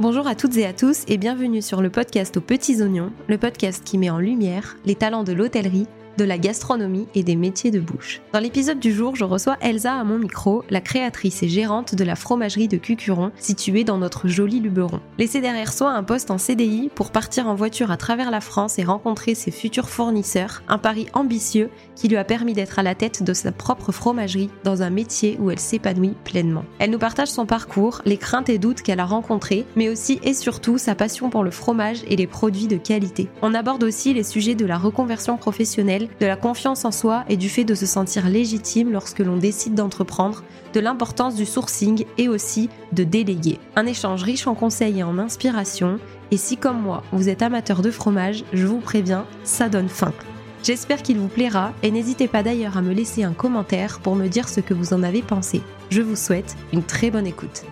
Bonjour à toutes et à tous et bienvenue sur le podcast aux petits oignons, le podcast qui met en lumière les talents de l'hôtellerie de la gastronomie et des métiers de bouche. Dans l'épisode du jour, je reçois Elsa à mon micro, la créatrice et gérante de la fromagerie de Cucuron, située dans notre joli Luberon. Laissée derrière soi un poste en CDI pour partir en voiture à travers la France et rencontrer ses futurs fournisseurs, un pari ambitieux qui lui a permis d'être à la tête de sa propre fromagerie dans un métier où elle s'épanouit pleinement. Elle nous partage son parcours, les craintes et doutes qu'elle a rencontrés, mais aussi et surtout sa passion pour le fromage et les produits de qualité. On aborde aussi les sujets de la reconversion professionnelle de la confiance en soi et du fait de se sentir légitime lorsque l'on décide d'entreprendre, de l'importance du sourcing et aussi de déléguer. Un échange riche en conseils et en inspiration, et si comme moi vous êtes amateur de fromage, je vous préviens, ça donne faim. J'espère qu'il vous plaira et n'hésitez pas d'ailleurs à me laisser un commentaire pour me dire ce que vous en avez pensé. Je vous souhaite une très bonne écoute.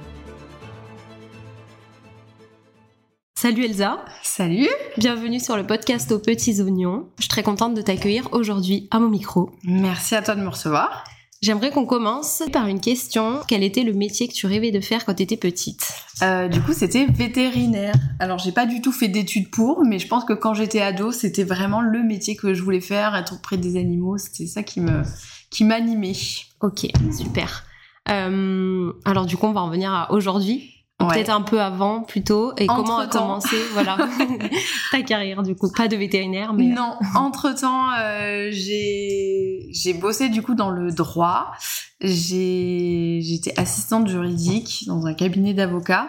Salut Elsa. Salut. Bienvenue sur le podcast aux petits oignons. Je suis très contente de t'accueillir aujourd'hui à mon micro. Merci à toi de me recevoir. J'aimerais qu'on commence par une question. Quel était le métier que tu rêvais de faire quand tu étais petite? Euh, Du coup, c'était vétérinaire. Alors, j'ai pas du tout fait d'études pour, mais je pense que quand j'étais ado, c'était vraiment le métier que je voulais faire, être auprès des animaux. C'était ça qui me qui m'animait. Ok, super. Euh, alors, du coup, on va en venir à aujourd'hui. Peut-être un peu avant, plutôt. Et comment a commencé, voilà, ta carrière du coup Pas de vétérinaire, mais non. Entre temps, euh, j'ai j'ai bossé du coup dans le droit. J'ai j'étais assistante juridique dans un cabinet d'avocats.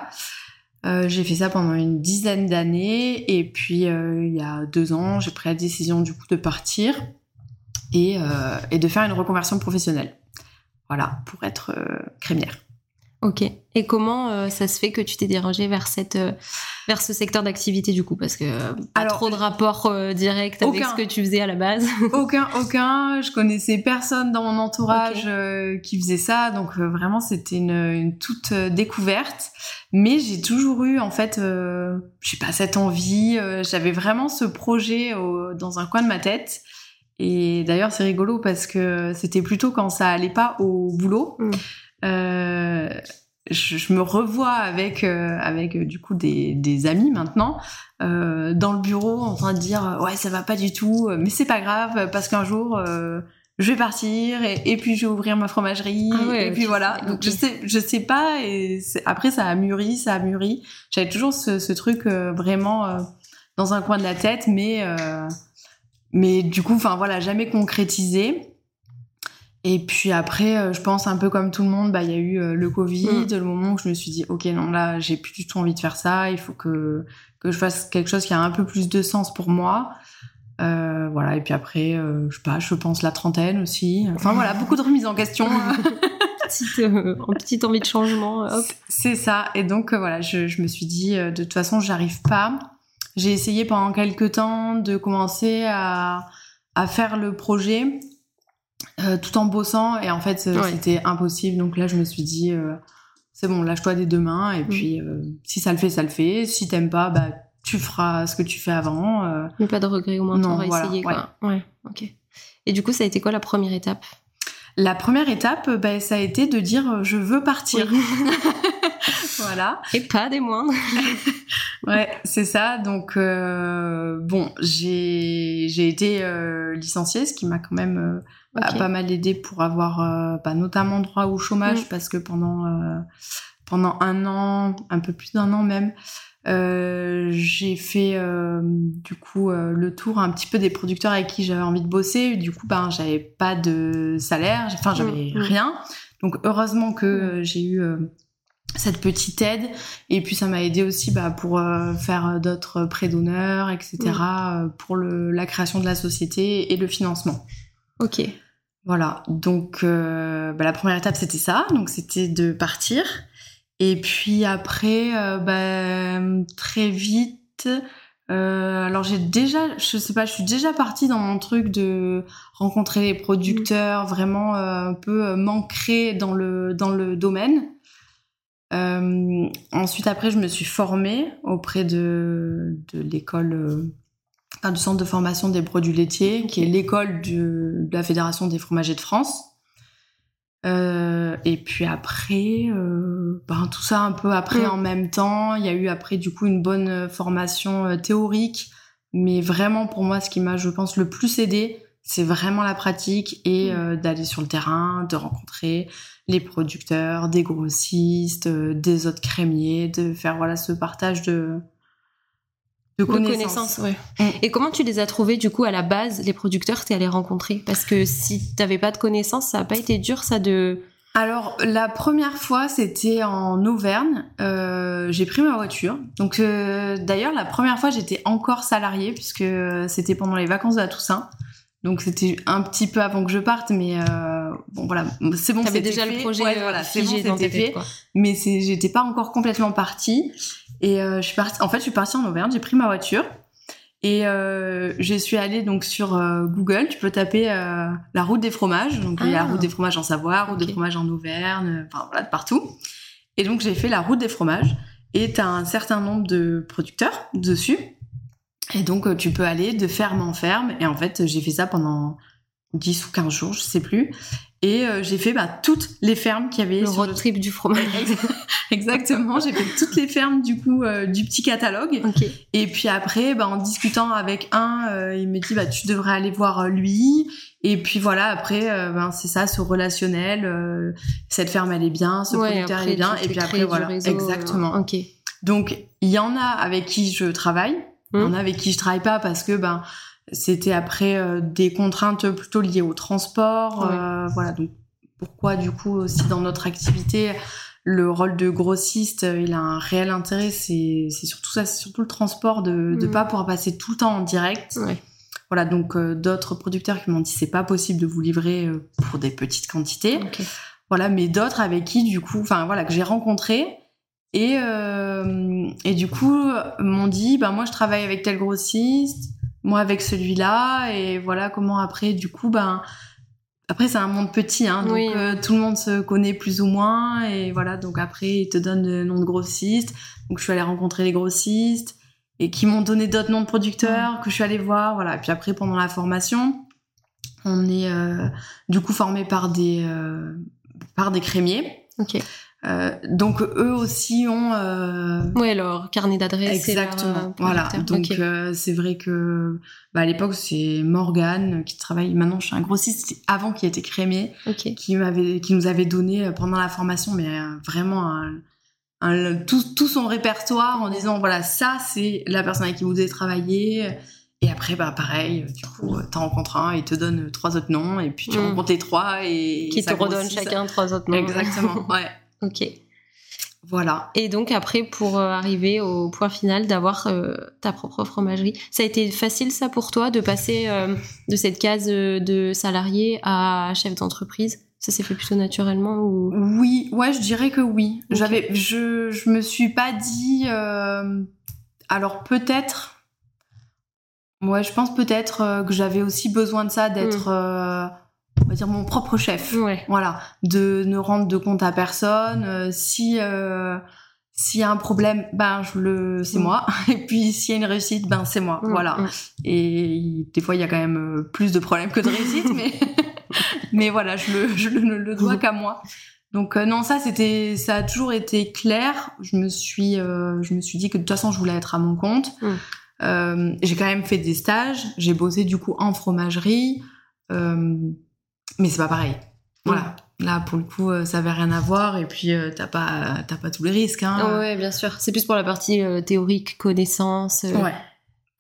Euh, j'ai fait ça pendant une dizaine d'années et puis euh, il y a deux ans, j'ai pris la décision du coup de partir et, euh, et de faire une reconversion professionnelle. Voilà, pour être euh, crémière. Ok. Et comment euh, ça se fait que tu t'es dirigée vers cette euh, vers ce secteur d'activité du coup? Parce que pas Alors, trop de rapport euh, direct avec ce que tu faisais à la base. aucun, aucun. Je connaissais personne dans mon entourage okay. qui faisait ça, donc vraiment c'était une, une, toute découverte. Mais j'ai toujours eu en fait, je sais pas cette envie. J'avais vraiment ce projet au, dans un coin de ma tête. Et d'ailleurs c'est rigolo parce que c'était plutôt quand ça allait pas au boulot. Mm. Euh, je, je, me revois avec euh, avec euh, du coup des, des amis maintenant euh, dans le bureau en train de dire ouais ça va pas du tout mais c'est pas grave parce qu'un jour je vais partir et, et, puis je vais ouvrir ma fromagerie ah ouais, et puis voilà. donc okay. je sais je sais pas et après ça a mûri ça a mûri. J'avais toujours ce, ce truc vraiment dans un coin de la tête mais mais du coup enfin voilà jamais concrétisé et puis après, euh, je pense un peu comme tout le monde, bah il y a eu euh, le Covid, mmh. le moment où je me suis dit ok non là j'ai plus du tout envie de faire ça, il faut que que je fasse quelque chose qui a un peu plus de sens pour moi. Euh, voilà et puis après, euh, je sais pas, je pense la trentaine aussi. Enfin voilà, beaucoup de remises en question. petite, euh, petite envie de changement. C'est ça. Et donc voilà, je, je, me suis dit de toute façon j'arrive pas. J'ai essayé pendant quelques temps de commencer à à faire le projet euh, tout en bossant et en fait ouais. c'était impossible donc là je me suis dit euh, c'est bon lâche-toi des deux mains et mmh. puis euh, si ça le fait ça le fait si t'aimes pas bah tu feras ce que tu fais avant euh. mais pas de regret au moins non, voilà, essayé quoi ouais. ouais ok et du coup ça a été quoi la première étape? La première étape bah, ça a été de dire je veux partir oui. voilà et pas des moindres ouais c'est ça donc bon j'ai j'ai été licenciée ce qui m'a quand même okay. a pas mal aidé pour avoir euh, bah, notamment droit au chômage mmh. parce que pendant euh, pendant un an, un peu plus d'un an même, euh, j'ai fait euh, du coup euh, le tour un petit peu des producteurs avec qui j'avais envie de bosser. Du coup, ben j'avais pas de salaire, enfin j'avais mmh. rien. Donc heureusement que mmh. j'ai eu cette petite aide et puis ça m'a aidé aussi bah, pour faire d'autres prêts d'honneur, etc. pour le, la création de la société et le financement. Ok. Voilà, donc euh, bah, la première étape c'était ça, donc c'était de partir. Et puis après, euh, bah, très vite, euh, alors j'ai déjà, je sais pas, je suis déjà partie dans mon truc de rencontrer les producteurs, mmh. vraiment euh, un peu m'ancrer dans le dans le domaine. Ensuite après, je me suis formée auprès de de l'école enfin, du centre de formation des produits laitiers, qui est l'école de la Fédération des fromagers de France. Euh, et puis après, euh, ben, tout ça un peu après Mm. en même temps. Il y a eu après du coup une bonne euh, formation euh, théorique, mais vraiment pour moi, ce qui m'a, je pense, le plus aidé, c'est vraiment la pratique et Mm. euh, d'aller sur le terrain, de rencontrer les producteurs, des grossistes, euh, des autres crémiers, de faire voilà ce partage de de connaissances. connaissances, ouais. Mm. Et comment tu les as trouvés, du coup, à la base, les producteurs que tu allé rencontrer? Parce que si t'avais pas de connaissances, ça a pas été dur, ça, de... Alors la première fois c'était en Auvergne. Euh, j'ai pris ma voiture. Donc euh, d'ailleurs la première fois j'étais encore salariée puisque c'était pendant les vacances de la Toussaint. Donc c'était un petit peu avant que je parte, mais euh, bon voilà, c'est bon. T'avais déjà le projet Ouais, euh, voilà, c'est bon, c'était fait. quoi. Mais c'est, j'étais pas encore complètement partie. Et euh, je suis partie. En fait, je suis partie en Auvergne. J'ai pris ma voiture et euh, je suis allée donc sur euh, Google. Tu peux taper euh, la route des fromages. Donc il y a la Ah. route des fromages en Savoie, route des fromages en Auvergne, enfin voilà de partout. Et donc j'ai fait la route des fromages. Et t'as un certain nombre de producteurs dessus. Et donc euh, tu peux aller de ferme en ferme. Et en fait j'ai fait ça pendant 10 ou 15 jours, je sais plus. Et euh, j'ai fait bah, toutes les fermes qu'il y avait Le sur road trip du fromage. Exactement, j'ai fait toutes les fermes du coup euh, du petit catalogue. Et puis après, bah, en discutant avec un, euh, il me dit bah tu devrais aller voir lui. Et puis voilà, après, ben, c'est ça, ce relationnel. cette ferme elle est bien, ce Ouais, producteur après, il est bien. Et puis après voilà, réseau, exactement. Ok. Donc il y en a avec qui je travaille, il y en a avec qui je travaille pas parce que ben c'était après euh, des contraintes plutôt liées au transport. Euh, voilà, donc pourquoi du coup aussi dans notre activité le rôle de grossiste, euh, il a un réel intérêt. C'est c'est surtout ça, c'est surtout le transport de ne Mhm. pas pouvoir passer tout le temps en direct. Ouais. Voilà, donc euh, d'autres producteurs qui m'ont dit c'est pas possible de vous livrer euh, pour des petites quantités. Ok. Voilà, mais d'autres avec qui du coup, enfin voilà, que j'ai rencontrés et euh, et du coup m'ont dit ben moi je travaille avec tel grossiste, moi avec celui-là et voilà comment après du coup ben après c'est un monde petit hein, donc Oui. euh, tout le monde se connaît plus ou moins et voilà donc après ils te donnent le nom de grossiste donc je suis allée rencontrer les grossistes et qui m'ont donné d'autres noms de producteurs que je suis allée voir voilà et puis après pendant la formation on est euh, du coup formé par des par des crémiers Ok. Euh, donc eux aussi ont euh, Ouais, leur carnet d'adresse. leur, exactement euh, voilà donc euh, c'est vrai que bah, à l'époque c'est Morgane qui travaille maintenant chez un grossiste avant qui était crémier Ok. qui m'avait qui nous avait donné pendant la formation mais vraiment un, un- tout, tout son répertoire en disant voilà ça c'est la personne avec qui vous devez travailler et après bah pareil du coup t'en rencontres un il te donne trois autres noms et puis tu Mm. rencontres les trois et Qui te redonne chacun trois autres noms. exactement ouais ok. voilà Et donc après, pour euh, arriver au point final d'avoir euh, ta propre fromagerie, ça a été facile ça pour toi de passer euh, de cette case de salarié à chef d'entreprise? Ça s'est fait plutôt naturellement ou? Oui, ouais, je dirais que oui. J'avais, je, je me suis pas dit. euh, alors peut-être. Ouais, je pense peut-être que j'avais aussi besoin de ça, d'être, euh, on va dire, mon propre chef. Ouais. Voilà, de ne rendre de compte à personne. euh, si euh, s'il y a un problème, ben je le, c'est Mm. moi. Et puis s'il y a une réussite, ben c'est moi. Mm, Voilà. mm. Et des fois, il y a quand même euh, plus de problèmes que de réussites, mais, mais voilà, je le, je le, ne le dois qu'à moi. Donc euh, non, ça c'était, ça a toujours été clair. Je me suis, euh, je me suis dit que de toute façon, je voulais être à mon compte. J'ai quand même fait des stages. J'ai bossé du coup en fromagerie, euh, mais c'est pas pareil. Voilà. Là, pour le coup, euh, ça avait rien à voir. Et puis, euh, t'as pas, t'as pas tous les risques. Hein. Ah ouais, bien sûr. C'est plus pour la partie euh, théorique, connaissance. Ouais.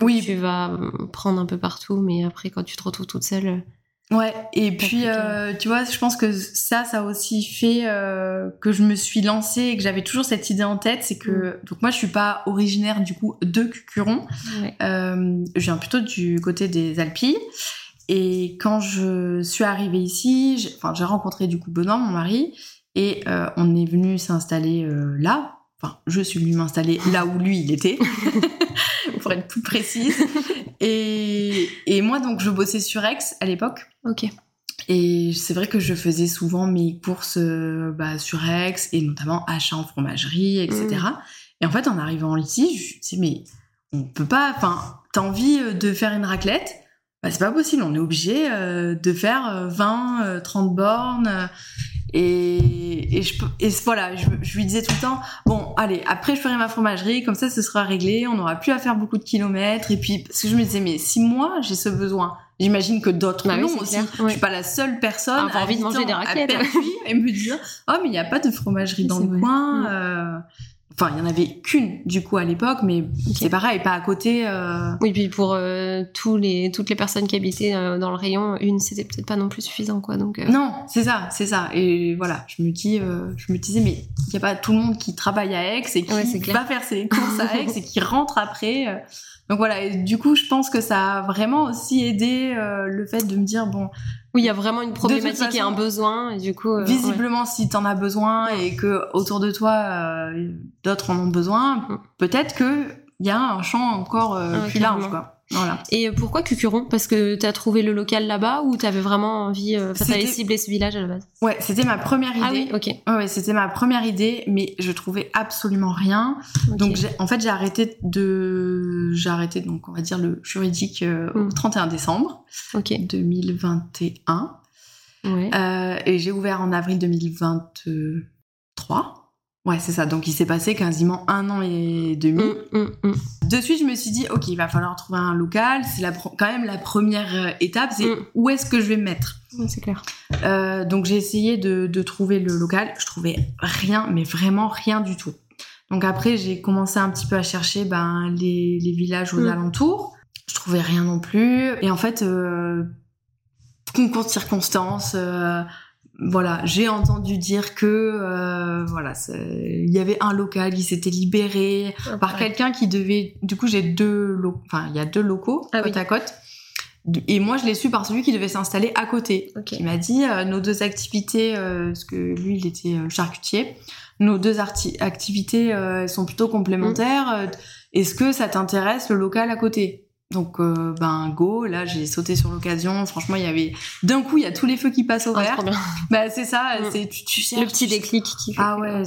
Oui, Tu vas prendre un peu partout, mais après, quand tu te retrouves toute seule. Ouais, et puis euh, tu vois, je pense que ça, ça a aussi fait euh, que je me suis lancée et que j'avais toujours cette idée en tête, c'est que donc moi je suis pas originaire du coup de Cucuron, Ouais. euh, je viens plutôt du côté des Alpilles. Et quand je suis arrivée ici, j'ai enfin, rencontré du coup Benoît, mon mari, et euh, on est venu s'installer euh, là. Enfin, je suis venue m'installer là où lui il était, pour être plus précise. Et, et moi donc je bossais sur Aix à l'époque. Ok. Et c'est vrai que je faisais souvent mes courses euh, bah, sur Aix et notamment achat en fromagerie, etc. Et en fait, en arrivant ici, je me suis dit, mais on peut pas, enfin, t'as envie de faire une raclette bah, C'est pas possible, on est obligé euh, de faire euh, 20, euh, 30 bornes. euh. Et, et, je, et voilà, je, je, lui disais tout le temps, bon, allez, après je ferai ma fromagerie, comme ça ce sera réglé, on n'aura plus à faire beaucoup de kilomètres. Et puis, parce que je me disais, mais si moi j'ai ce besoin, j'imagine que d'autres bah l'ont aussi. Je suis pas la seule personne à envie de manger des raclettes. et me dire, oh, mais il n'y a pas de fromagerie dans le coin. Mm. Euh, Enfin, il y en avait qu'une du coup à l'époque, mais c'est pareil, pas à côté. Euh... Oui, puis pour euh, tous les toutes les personnes qui habitaient euh, dans le rayon, une c'était peut-être pas non plus suffisant, quoi. Donc non, c'est ça, c'est ça. Et voilà, je me dis, je me disais, mais il y a pas tout le monde qui travaille à Aix et qui va faire ses courses à Aix et qui rentre après. Donc voilà, et du coup, je pense que ça a vraiment aussi aidé le fait de me dire bon. Oui, il y a vraiment une problématique et un besoin, et du coup. Euh, visiblement, si t'en as besoin et que autour de toi euh, d'autres en ont besoin, mm. peut-être que il y a un champ encore plus large, quoi. Voilà. Et pourquoi Cucuron? Parce que t'as trouvé le local là-bas ou t'avais vraiment envie, euh, t'avais ciblé ce village à la base? Ouais, c'était ma première idée. Ah oui, ok. Ouais, c'était ma première idée, mais je trouvais absolument rien. Donc en fait j'ai arrêté de, j'ai arrêté donc on va dire le juridique euh, au 31 hmm. décembre Ok. 2021. Ouais. Euh, et j'ai ouvert en avril 2023. Ouais, c'est ça. Donc il s'est passé quasiment un an et demi. Mm, mm, mm. De suite, je me suis dit, ok, il va falloir trouver un local. C'est la quand même la première euh, étape, c'est où est-ce que je vais me mettre? c'est clair. Euh, donc j'ai essayé de, de, trouver le local. Je trouvais rien, mais vraiment rien du tout. Donc après, j'ai commencé un petit peu à chercher ben, les, les villages aux alentours. Je trouvais rien non plus. Et en fait, euh, concours de circonstances. Euh, voilà, j'ai entendu dire que euh, voilà, il y avait un local qui s'était libéré par quelqu'un qui devait. Du coup, j'ai deux, enfin, il y a deux locaux ah côte à côte. Et moi, je l'ai su par celui qui devait s'installer à côté. Il m'a dit euh, nos deux activités, euh, parce que lui, il était euh, charcutier. Nos deux activités sont plutôt complémentaires. Mmh. Est-ce que ça t'intéresse le local à côté? Donc euh, ben go, là j'ai sauté sur l'occasion. Franchement, il y avait d'un coup il y a tous les feux qui passent au ah, vert. bah c'est ça, mm. c'est tu, tu le petit déclic qui fait. Ah ouais,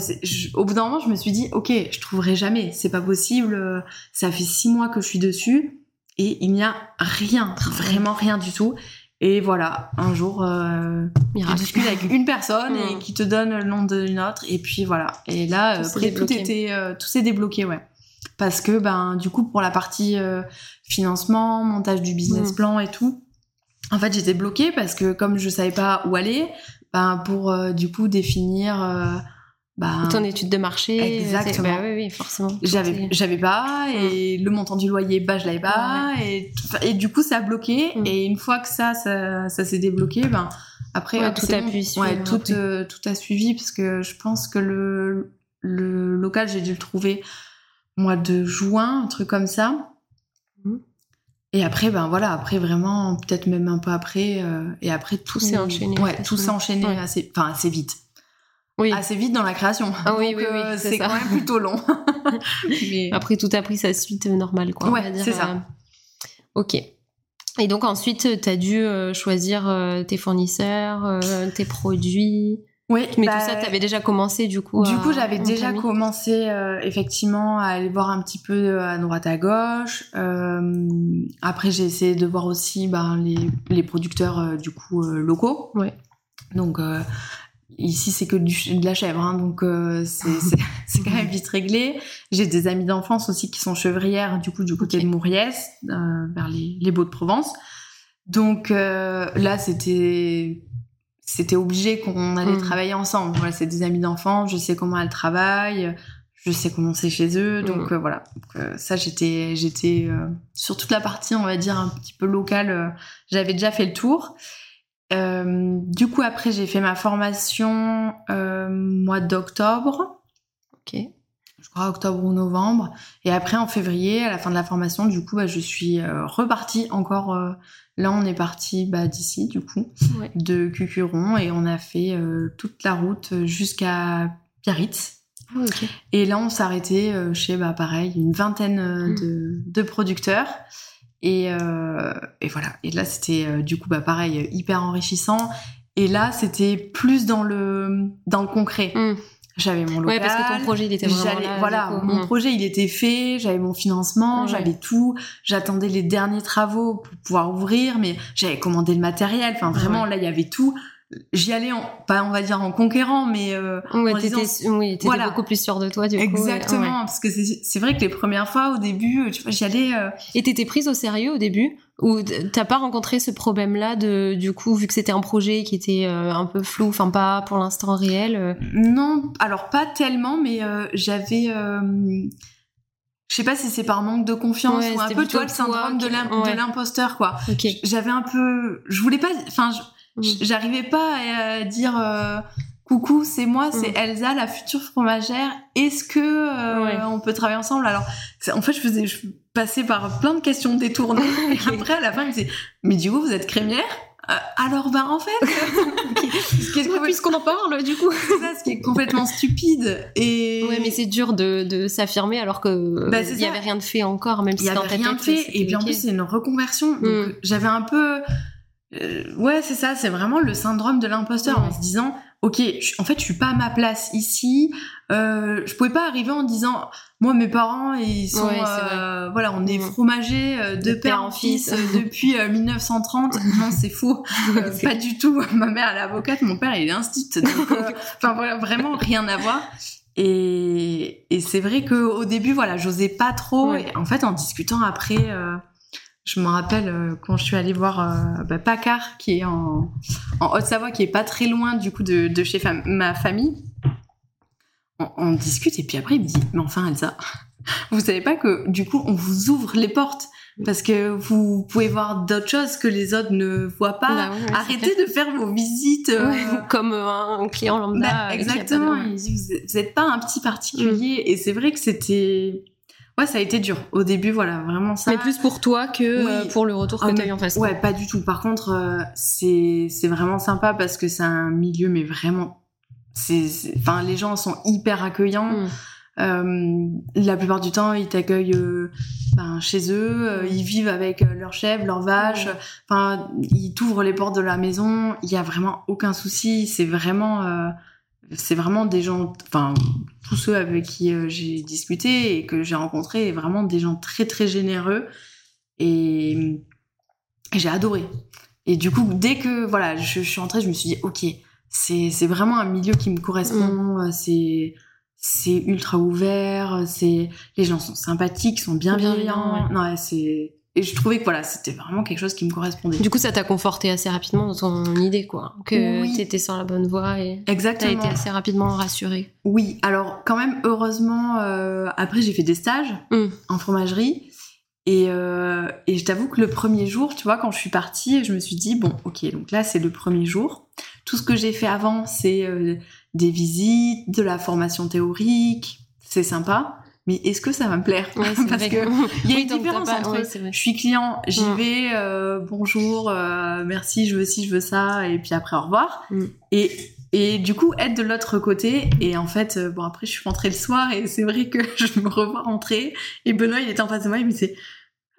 au bout d'un moment je me suis dit ok, je trouverai jamais, c'est pas possible. Ça fait six mois que je suis dessus et il n'y a rien, vraiment rien du tout. Et voilà, un jour, euh, tu discutes avec une personne et mm. qui te donne le nom d'une autre, et puis voilà. Et là, après, tout était, euh, tout s'est débloqué, ouais parce que ben du coup pour la partie euh, financement, montage du business mm. plan et tout, en fait j'étais bloquée parce que comme je savais pas où aller, ben pour euh, du coup définir euh, ben, ton étude de marché exactement bah oui, oui forcément j'avais j'avais pas et mm. le montant du loyer bah je l'avais pas et et du coup ça a bloqué mm. et une fois que ça ça, ça s'est débloqué ben après tout a pu ouais, tout tout a suivi parce que je pense que le le local j'ai dû le trouver mois de juin, un truc comme ça. Et après, ben voilà, après vraiment, peut-être même un peu après, euh, et après tout s'est enchaîné. Ouais, tout s'est enchaîné assez, enfin assez vite. Oui. Assez vite dans la création. Ah oui, oui, oui, euh, c'est quand même plutôt long. Mais... Après, tout a pris sa suite normale, quoi. Ouais, c'est ça. Euh, ok. Et donc ensuite, tu as dû choisir tes fournisseurs, tes produits. Oui, mais tout ça, bah, tu avais déjà commencé du coup. Du coup, j'avais déjà commencé euh, effectivement à aller voir un petit peu euh, à droite à gauche. Euh, après, j'ai essayé de voir aussi ben, les, les producteurs euh, du coup locaux. Ouais. Donc ici, c'est que du, de la chèvre, hein, donc c'est quand même vite réglé. J'ai des amis d'enfance aussi qui sont chevrières du coup du côté de Mouriès, vers les, les Beaux-de-Provence. Donc là, c'était c'était obligé qu'on allait mm. travailler ensemble. Voilà, c'est des amis d'enfance, je sais comment elles travaillent, je sais comment c'est chez eux, donc mm. euh, voilà. Euh, ça, j'étais, j'étais euh, sur toute la partie, on va dire un petit peu locale. J'avais déjà fait le tour. du coup, après, j'ai fait ma formation mois d'octobre. Ok. Je crois octobre ou novembre. Et après, en février, à la fin de la formation, du coup, bah, je suis repartie encore Là, on est parti bah, d'ici, du coup, de Cucuron, et on a fait euh, toute la route jusqu'à Biarritz. Ah, et là, on s'est arrêté euh, chez, bah, pareil, une vingtaine euh, mm. de, producteurs. Et, et, voilà. Et là, c'était du coup, bah, pareil, hyper enrichissant. Et là, c'était plus dans le, dans le concret. Mm. J'avais mon local. Ouais, parce que ton projet, il était vraiment là. Voilà, mon mm. projet, il était fait. J'avais mon financement, j'avais tout. J'attendais les derniers travaux pour pouvoir ouvrir, mais j'avais commandé le matériel. Enfin, vraiment, là, il y avait tout. J'y allais en, pas on va dire en conquérant, mais euh, ouais, en disant- oui, t'étais voilà. beaucoup plus sûre de toi du coup. exactement, ouais. parce que c'est vrai que les premières fois au début, euh, tu vois, j'y allais. euh, Et t'étais prise au sérieux au début ou t'as pas rencontré ce problème-là de du coup vu que c'était un projet qui était euh, un peu flou, enfin pas pour l'instant réel. euh, Non, alors pas tellement, mais euh, j'avais. euh, je sais pas si c'est par manque de confiance Ouais, ou un peu, tu vois, le syndrome de qui- l'imposteur, quoi. Ok. J'avais un peu. Je voulais pas. Enfin, je-. J'arrivais pas à dire. euh, Coucou, c'est moi, c'est Mm. Elsa, la future fromagère. Est-ce que euh, Ouais. on peut travailler ensemble? Alors, en fait, je faisais, je passais par plein de questions détournées. Et après, à la fin, il me disait, mais du coup, vous êtes crémière? Euh, Alors, ben, en fait, Ouais, complètement- puisqu'on en parle du coup. c'est ça, ce qui est complètement stupide. Et Ouais, mais c'est dur de, de s'affirmer alors que Bah, il y ça. avait rien de fait encore, même il si y dans avait rien de fait. Et puis en plus, c'est une reconversion. Donc, Mm. j'avais un peu. Euh, ouais, c'est ça, c'est vraiment le syndrome de l'imposteur en se disant Ok, je- en fait, je suis pas à ma place ici. Euh, je pouvais pas arriver en disant Moi, mes parents, ils sont. Ouais, euh, voilà, on est fromagers euh, de, père en fils, euh, depuis euh, 1930. non, c'est faux. Pas du tout. Ma mère, elle est avocate, mon père, il est euh, Enfin, voilà, vraiment rien à voir. Et, et c'est vrai que au début, voilà, j'osais pas trop. Ouais. Et en fait, en discutant après, euh, je me rappelle euh, quand je suis allée voir euh, bah, Paccard, qui est en, en Haute-Savoie, qui est pas très loin du coup de, de chez fam- ma famille. On, on discute et puis après, il me dit, mais enfin, Elsa, vous savez pas que du coup, on vous ouvre les portes parce que vous pouvez voir d'autres choses que les autres ne voient pas. Bah Arrêtez de faire vos visites. euh, comme euh, un client lambda. bah, exactement. Il dit, vous êtes- vous n'êtes pas un petit particulier. Et c'est vrai que c'était. Ouais, ça a été dur. Au début, voilà, vraiment ça. Mais plus pour toi que euh, Oui. pour le retour que Ah, t'as eu en face. Ouais, pas du tout. Par contre, euh, c'est c'est vraiment sympa parce que c'est un milieu, mais vraiment. c'est Enfin, les gens sont hyper accueillants. Mm. Euh, la plupart du temps, ils t'accueillent euh, ben, chez eux. euh, ils vivent avec leurs chèvres, leurs vaches. Ouais. Enfin, ils t'ouvrent les portes de la maison. Il y a vraiment aucun souci. C'est vraiment, c'est vraiment des gens. Enfin, tous ceux avec qui euh, j'ai discuté et que j'ai rencontrés, vraiment des gens très très généreux. Et, et j'ai adoré. Et du coup, dès que voilà, je, je suis entrée, je me suis dit, ok, c'est vraiment un milieu qui me correspond. euh, C'est c'est ultra ouvert. C'est les gens sont sympathiques, sont bienveillants. Ouais. Non, ouais, c'est et je trouvais que voilà, c'était vraiment quelque chose qui me correspondait. Du coup, ça t'a conforté assez rapidement dans ton idée, quoi. Que Oui. t'étais sur la bonne voie et t'as Exactement. été assez rapidement rassurée. Oui, alors quand même, heureusement, euh, après j'ai fait des stages Mm. en fromagerie. Et, euh, et je t'avoue que le premier jour, tu vois, quand je suis partie, je me suis dit, bon, ok, donc là c'est le premier jour. Tout ce que j'ai fait avant, c'est euh, des visites, de la formation théorique, c'est sympa. Mais est-ce que ça va me plaire Ouais, Parce vrai que il y a Oui, une différence pas- entre ouais, je suis client, j'y Mm. vais, euh, bonjour, euh, merci, je veux ci, je veux ça, et puis après au revoir. Mm. Et, et du coup, être de l'autre côté, et en fait, euh, bon, après, je suis rentrée le soir, et c'est vrai que je me revois rentrer, et Benoît, il était en face de moi, il me disait,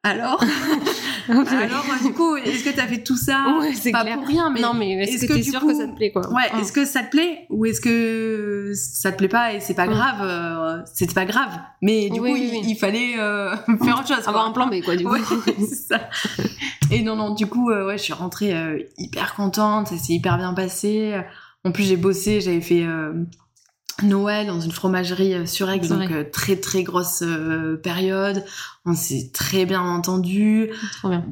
alors, alors, euh, du coup, est-ce que t'as fait tout ça Ouais, c'est Pas clair. pour rien, mais non, mais est-ce est-ce que que t'es du sûr coup- que ça te plaît, quoi Ouais, est-ce que ça te plaît ou est-ce que ça te plaît pas et c'est pas grave euh, C'était pas grave, mais du Oui, coup oui, il, oui. il fallait euh, faire autre chose. Avoir un plan B, quoi, du coup. Ouais, c'est ça. Et non, non, du coup, euh, ouais, je suis rentrée hyper contente, ça s'est hyper bien passé. En plus, j'ai bossé, j'avais fait Noël dans une fromagerie euh, sur Aix, donc euh, très très grosse euh, période. On s'est très bien entendu Trop bien.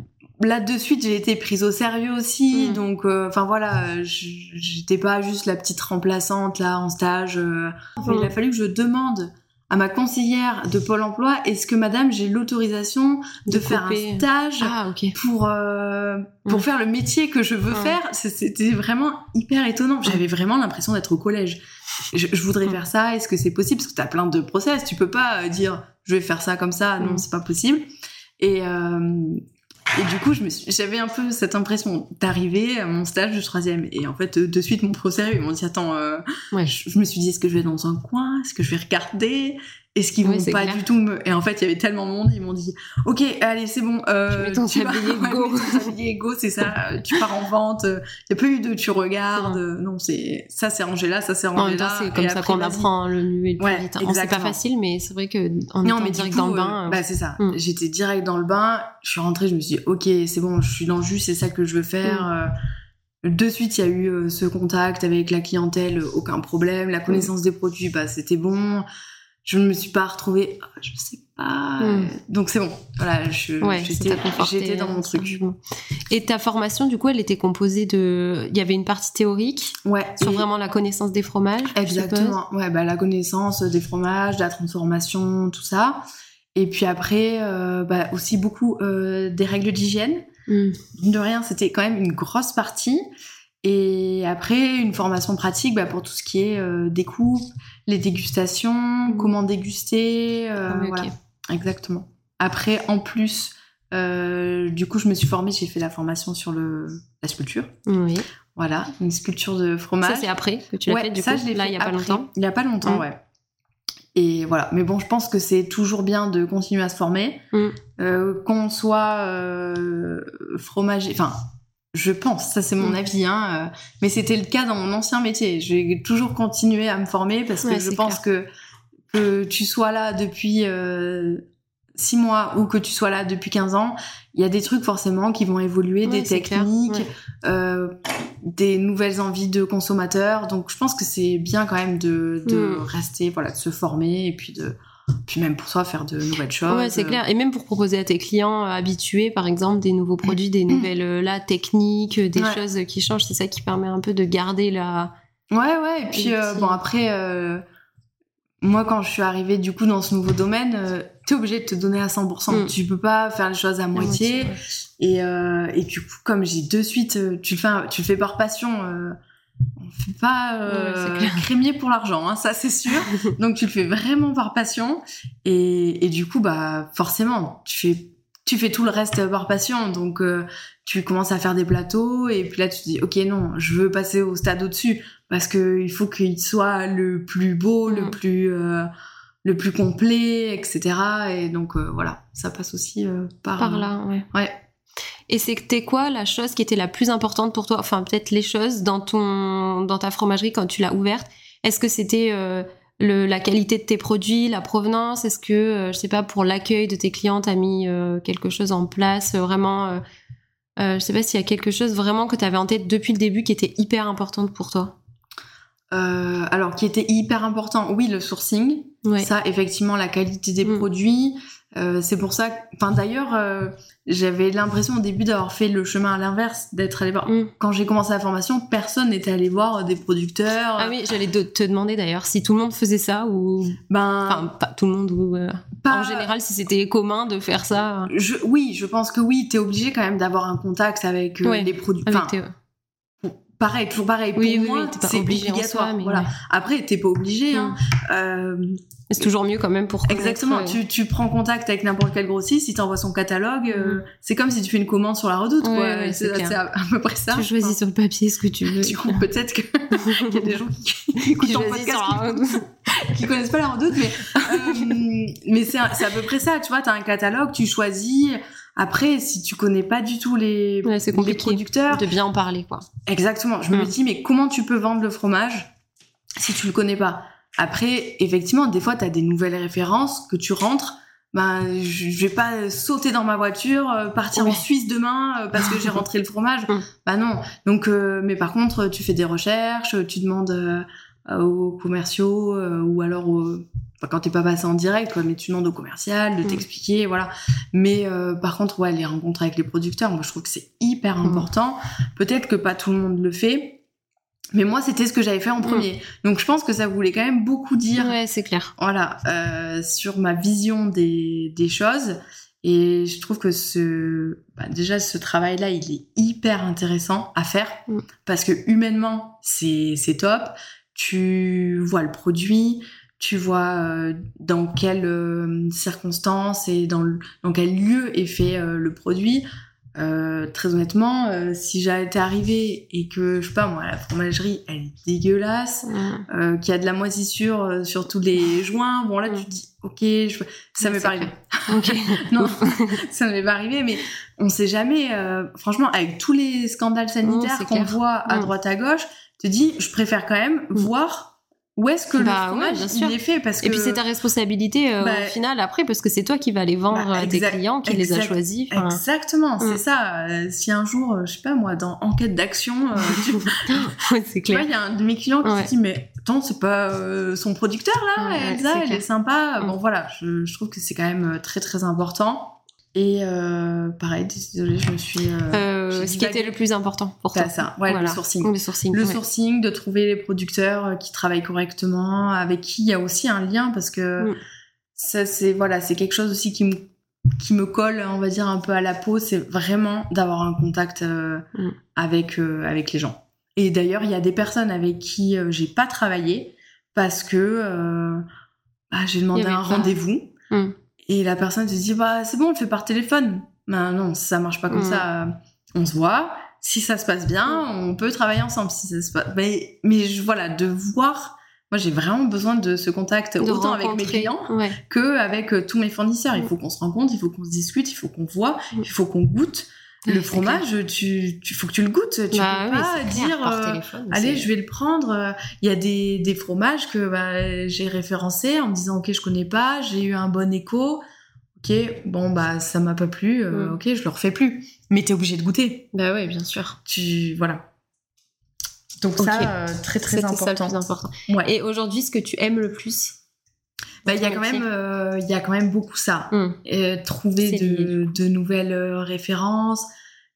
là de suite j'ai été prise au sérieux aussi Mm. donc enfin voilà euh, j'étais pas juste la petite remplaçante là en stage il a fallu que je demande à ma conseillère de Pôle emploi est-ce que madame j'ai l'autorisation de, De faire couper. un stage Ah, pour euh, pour Mm. faire le métier que je veux Mm. faire? C'était vraiment hyper étonnant j'avais vraiment l'impression d'être au collège je, je voudrais Mm. faire ça est-ce que c'est possible? Parce que t'as plein de process tu peux pas euh, dire je vais faire ça comme ça non Mm. c'est pas possible et euh, et du coup, j'avais un peu cette impression d'arriver à mon stage de troisième. Et en fait, euh, de suite, mon procès, ils m'ont dit, attends, euh, Ouais. je, je me suis dit, est-ce que je vais dans un coin? Est-ce que je vais regarder? Est-ce qu'ils Ouais, vont pas clair. du tout me... Et en fait, il y avait tellement de monde, ils m'ont dit, ok, allez, c'est bon. Euh, Tu mets ton vas- tablier, Ouais, go. tablier, go, c'est ça. euh, Tu pars en vente. Il n'y a pas eu de tu regardes. euh, Non, c'est ça, c'est rangé là, ça, c'est là. c'est et comme ça qu'on apprend le mieux et le plus Ouais, vite. Bon, C'est pas facile, mais c'est vrai que en Non, mais direct coup, dans le euh, bain. euh, bah c'est ça. Mm. J'étais direct dans le bain. Je suis rentrée, je me suis dit, ok, c'est bon, je suis dans le jus, c'est ça que je veux faire. Mm. euh, de suite, il y a eu ce contact avec la clientèle, aucun problème. La connaissance des produits, bah, c'était bon. Je ne me suis pas retrouvée, ah, je sais pas. Hmm. Donc c'est bon. Voilà, j'étais dans mon truc. Et ta formation, du coup, elle était composée de. Il y avait une partie théorique. Ouais. Sur vraiment la connaissance des fromages. Exactement. Ouais, bah, la connaissance des fromages, de la transformation, tout ça. Et puis après, euh, bah, aussi beaucoup euh, des règles d'hygiène. Hmm. De rien, c'était quand même une grosse partie. Et après, une formation pratique bah, pour tout ce qui est euh, découpe, les dégustations, hmm. comment déguster. Ah voilà. Exactement. Après, en plus, du coup, je me suis formée, j'ai fait la formation sur le, la sculpture. Oui. Voilà, une sculpture de fromage. Ça, c'est après que tu l'as fait, du ça, coup, je là, il n'y a pas longtemps. Il n'y a pas longtemps, ouais. Et voilà. Mais bon, je pense que c'est toujours bien de continuer à se former. Mm. Euh, qu'on soit euh, fromager. Enfin, je pense, ça c'est mon mm. avis. Hein, euh, mais c'était le cas dans mon ancien métier. Je vais toujours continuer à me former parce que je pense que que tu sois là depuis six mois ou que tu sois là depuis 15 ans, il y a des trucs forcément qui vont évoluer, des techniques, euh, des nouvelles envies de consommateurs. Donc je pense que c'est bien quand même de, de hmm. rester, voilà, de se former et puis de puis même pour soi faire de nouvelles choses. Ouais, c'est clair. Et même pour proposer à tes clients euh, habitués, par exemple, des nouveaux produits, des nouvelles euh, là techniques, des choses qui changent, c'est ça qui permet un peu de garder la. Ouais, ouais. Et puis bon après moi, quand je suis arrivée du coup dans ce nouveau domaine, euh, tu es obligé de te donner à 100%. Mm. Tu peux pas faire les choses à moitié. Et, euh, et du coup, comme j'ai de suite, euh, tu le fais, tu le fais par passion. Euh, on fait pas euh, crémier pour l'argent, hein, ça c'est sûr. Donc tu le fais vraiment par passion. Et, et du coup, bah forcément, tu fais tu fais tout le reste par passion. Donc tu commences à faire des plateaux et puis là tu te dis ok non, je veux passer au stade au-dessus parce que il faut qu'il soit le plus beau, le mm. plus euh, le plus complet, etc. Et donc euh, voilà, ça passe aussi euh, par par là, ouais. Ouais. Et c'était quoi la chose qui était la plus importante pour toi Enfin, peut-être les choses dans ton dans ta fromagerie quand tu l'as ouverte? Est-ce que c'était le, la qualité de tes produits, la provenance? Est-ce que, je sais pas, pour l'accueil de tes clients, t'as mis quelque chose en place vraiment Je sais pas s'il y a quelque chose vraiment que tu avais en tête depuis le début qui était hyper importante pour toi? Euh, alors, qui était hyper important, oui, le sourcing. Ça, effectivement, la qualité des mm. produits. Euh, c'est pour ça. Enfin, d'ailleurs, euh, j'avais l'impression au début d'avoir fait le chemin à l'inverse, d'être allé voir. Mm. Quand j'ai commencé la formation, personne n'était allé voir des producteurs. Ah oui, j'allais te demander d'ailleurs si tout le monde faisait ça ou. Ben. Enfin, pas tout le monde ou. Pas... En général, si c'était commun de faire ça. Je, oui, je pense que oui, t'es obligé quand même d'avoir un contact avec les produits pareil, toujours pareil. Pour oui, moi, c'est obligatoire. mais voilà. Après, t'es pas obligé. Hein. Mm. Euh, c'est toujours mieux quand même pour exactement. Tu, tu prends contact avec n'importe quel grossiste, si t'envoies son catalogue, euh, mm. c'est comme si tu fais une commande sur la Redoute. quoi. c'est à, peu près ça. Tu choisis sur le papier ce que tu veux. Du coup, peut-être qu'il y a des gens qui, qui écoutent ton podcast qui, qui, connaissent pas la Redoute, mais euh, mais c'est à peu près ça. Tu vois, t'as un catalogue, tu choisis. Après, si tu connais pas du tout les, les producteurs, de bien en parler, quoi. Exactement. Je me mm. dis, mais comment tu peux vendre le fromage si tu le connais pas? Après, effectivement, des fois, tu as des nouvelles références que tu rentres. Ben, je vais pas sauter dans ma voiture, euh, partir en Suisse demain euh, parce que j'ai rentré le fromage. Mm. Bah non. Donc, euh, mais par contre, tu fais des recherches, tu demandes aux commerciaux ou alors aux, Enfin, quand t'es pas passé en direct, quoi, mais tu demandes au commercial de mm. t'expliquer, voilà. Mais euh, par contre, ouais, les rencontres avec les producteurs, moi, je trouve que c'est hyper mm. important. Peut-être que pas tout le monde le fait, mais moi, c'était ce que j'avais fait en mm. premier. Donc, je pense que ça voulait quand même beaucoup dire. Ouais, c'est clair. Voilà, euh, sur ma vision des, des choses. Et je trouve que ce, bah, déjà, ce travail-là, il est hyper intéressant à faire parce que humainement, c'est c'est top. Tu vois le produit, tu vois euh, dans quelles euh, circonstances et dans, dans quel lieu est fait euh, le produit. très honnêtement, si j'étais arrivée et que, je sais pas moi, la fromagerie, elle est dégueulasse, mmh. qu'il y a de la moisissure sur tous les joints, bon là tu te dis, ok, je... ça m'est pas arrivé. non, ça m'est pas arrivé, mais on sait jamais, franchement, avec tous les scandales sanitaires qu'on voit à droite à gauche, tu te dis, je préfère quand même mmh. voir où est-ce que le Bah ouais, fromage bien il est fait parce que Et puis c'est ta responsabilité euh, Bah, au final après parce que c'est toi qui vas les vendre Bah, à tes clients, qui les a choisis. Exactement, Mm. c'est ça. Euh, si un jour, euh, je sais pas moi, dans enquête d'action, euh, tu, Ouais, c'est clair. il y a un de mes clients qui Ouais. se dit mais attends, c'est pas euh, son producteur là, Ouais, Elsa, elle clair. est sympa. Mm. Bon voilà, je, je trouve que c'est quand même très très important. Et euh, pareil, désolée, je me suis. euh, Euh, ce qui était le plus important pour toi. Ça, ouais, Voilà. le sourcing. Le sourcing. Le ouais. sourcing, de trouver les producteurs qui travaillent correctement, avec qui il y a aussi un lien, parce que Mm. ça, c'est voilà, c'est quelque chose aussi qui me qui me colle, on va dire un peu à la peau, c'est vraiment d'avoir un contact euh, Mm. avec avec les gens. Et d'ailleurs, il y a des personnes avec qui j'ai pas travaillé parce que bah, j'ai demandé un rendez-vous Mm. Et la personne se dit bah c'est bon, on le fait par téléphone. Ben non, ça marche pas comme Mm. ça. On se voit. Si ça se passe bien, on peut travailler ensemble. Si ça se passe, mais, mais voilà, de voir. Moi, j'ai vraiment besoin de ce contact De autant avec mes clients Ouais. que avec euh, tous mes fournisseurs. Il faut qu'on se rencontre, il faut qu'on se discute, il faut qu'on voit, Mm. il faut qu'on goûte. Le fromage, tu, tu faut que tu le goûtes. Tu Bah peux oui, pas clair, dire. euh, téléphone, Allez, je vais le prendre. Il y a des, des fromages que bah, j'ai référencés en me disant ok, je connais pas, j'ai eu un bon écho. Ok, bon bah ça m'a pas plu. euh, Mm. Ok, je le refais plus. Mais t'es obligé de goûter. Bah ouais, bien sûr. Tu voilà. Donc ça euh, très très C'était ça le important. plus important. Ouais. Et aujourd'hui, ce que tu aimes le plus? Bah il y a quand même euh, il y a quand même beaucoup ça. Euh, trouver de, de nouvelles euh, références.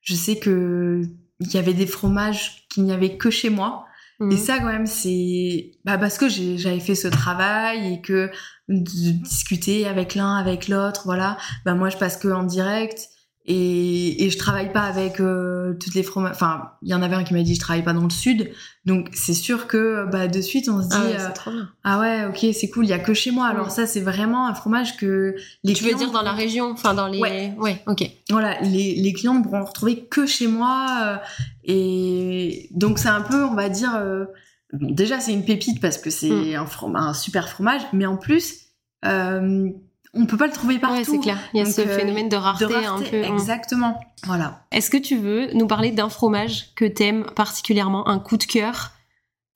Je sais que il y avait des fromages qu'il n'y avait que chez moi. Hum. Et ça, quand même, c'est bah, parce que j'avais fait ce travail et que de discuter avec l'un, avec l'autre, voilà. Bah, moi, je passe que en direct et, et je travaille pas avec euh, toutes les fromages. Enfin, il y en avait un qui m'a dit je travaille pas dans le sud. Donc, c'est sûr que bah, de suite, on se dit Ah ouais, euh, trop bien. ah ouais, ok, c'est cool, il y a que chez moi. Alors, ça, c'est vraiment un fromage que les Tu veux dire dans la région, enfin dans les. Ouais. ouais ok. voilà, les, les clients ne pourront retrouver que chez moi. euh, et donc, c'est un peu, on va dire, euh, déjà, c'est une pépite parce que c'est Mm. un, from- un super fromage, mais en plus, euh, on peut pas le trouver partout. Ouais, c'est clair. Il y a Donc, ce euh, phénomène de De rareté, un peu. hum. exactement. Voilà. Est-ce que tu veux nous parler d'un fromage que t'aimes particulièrement, un coup de cœur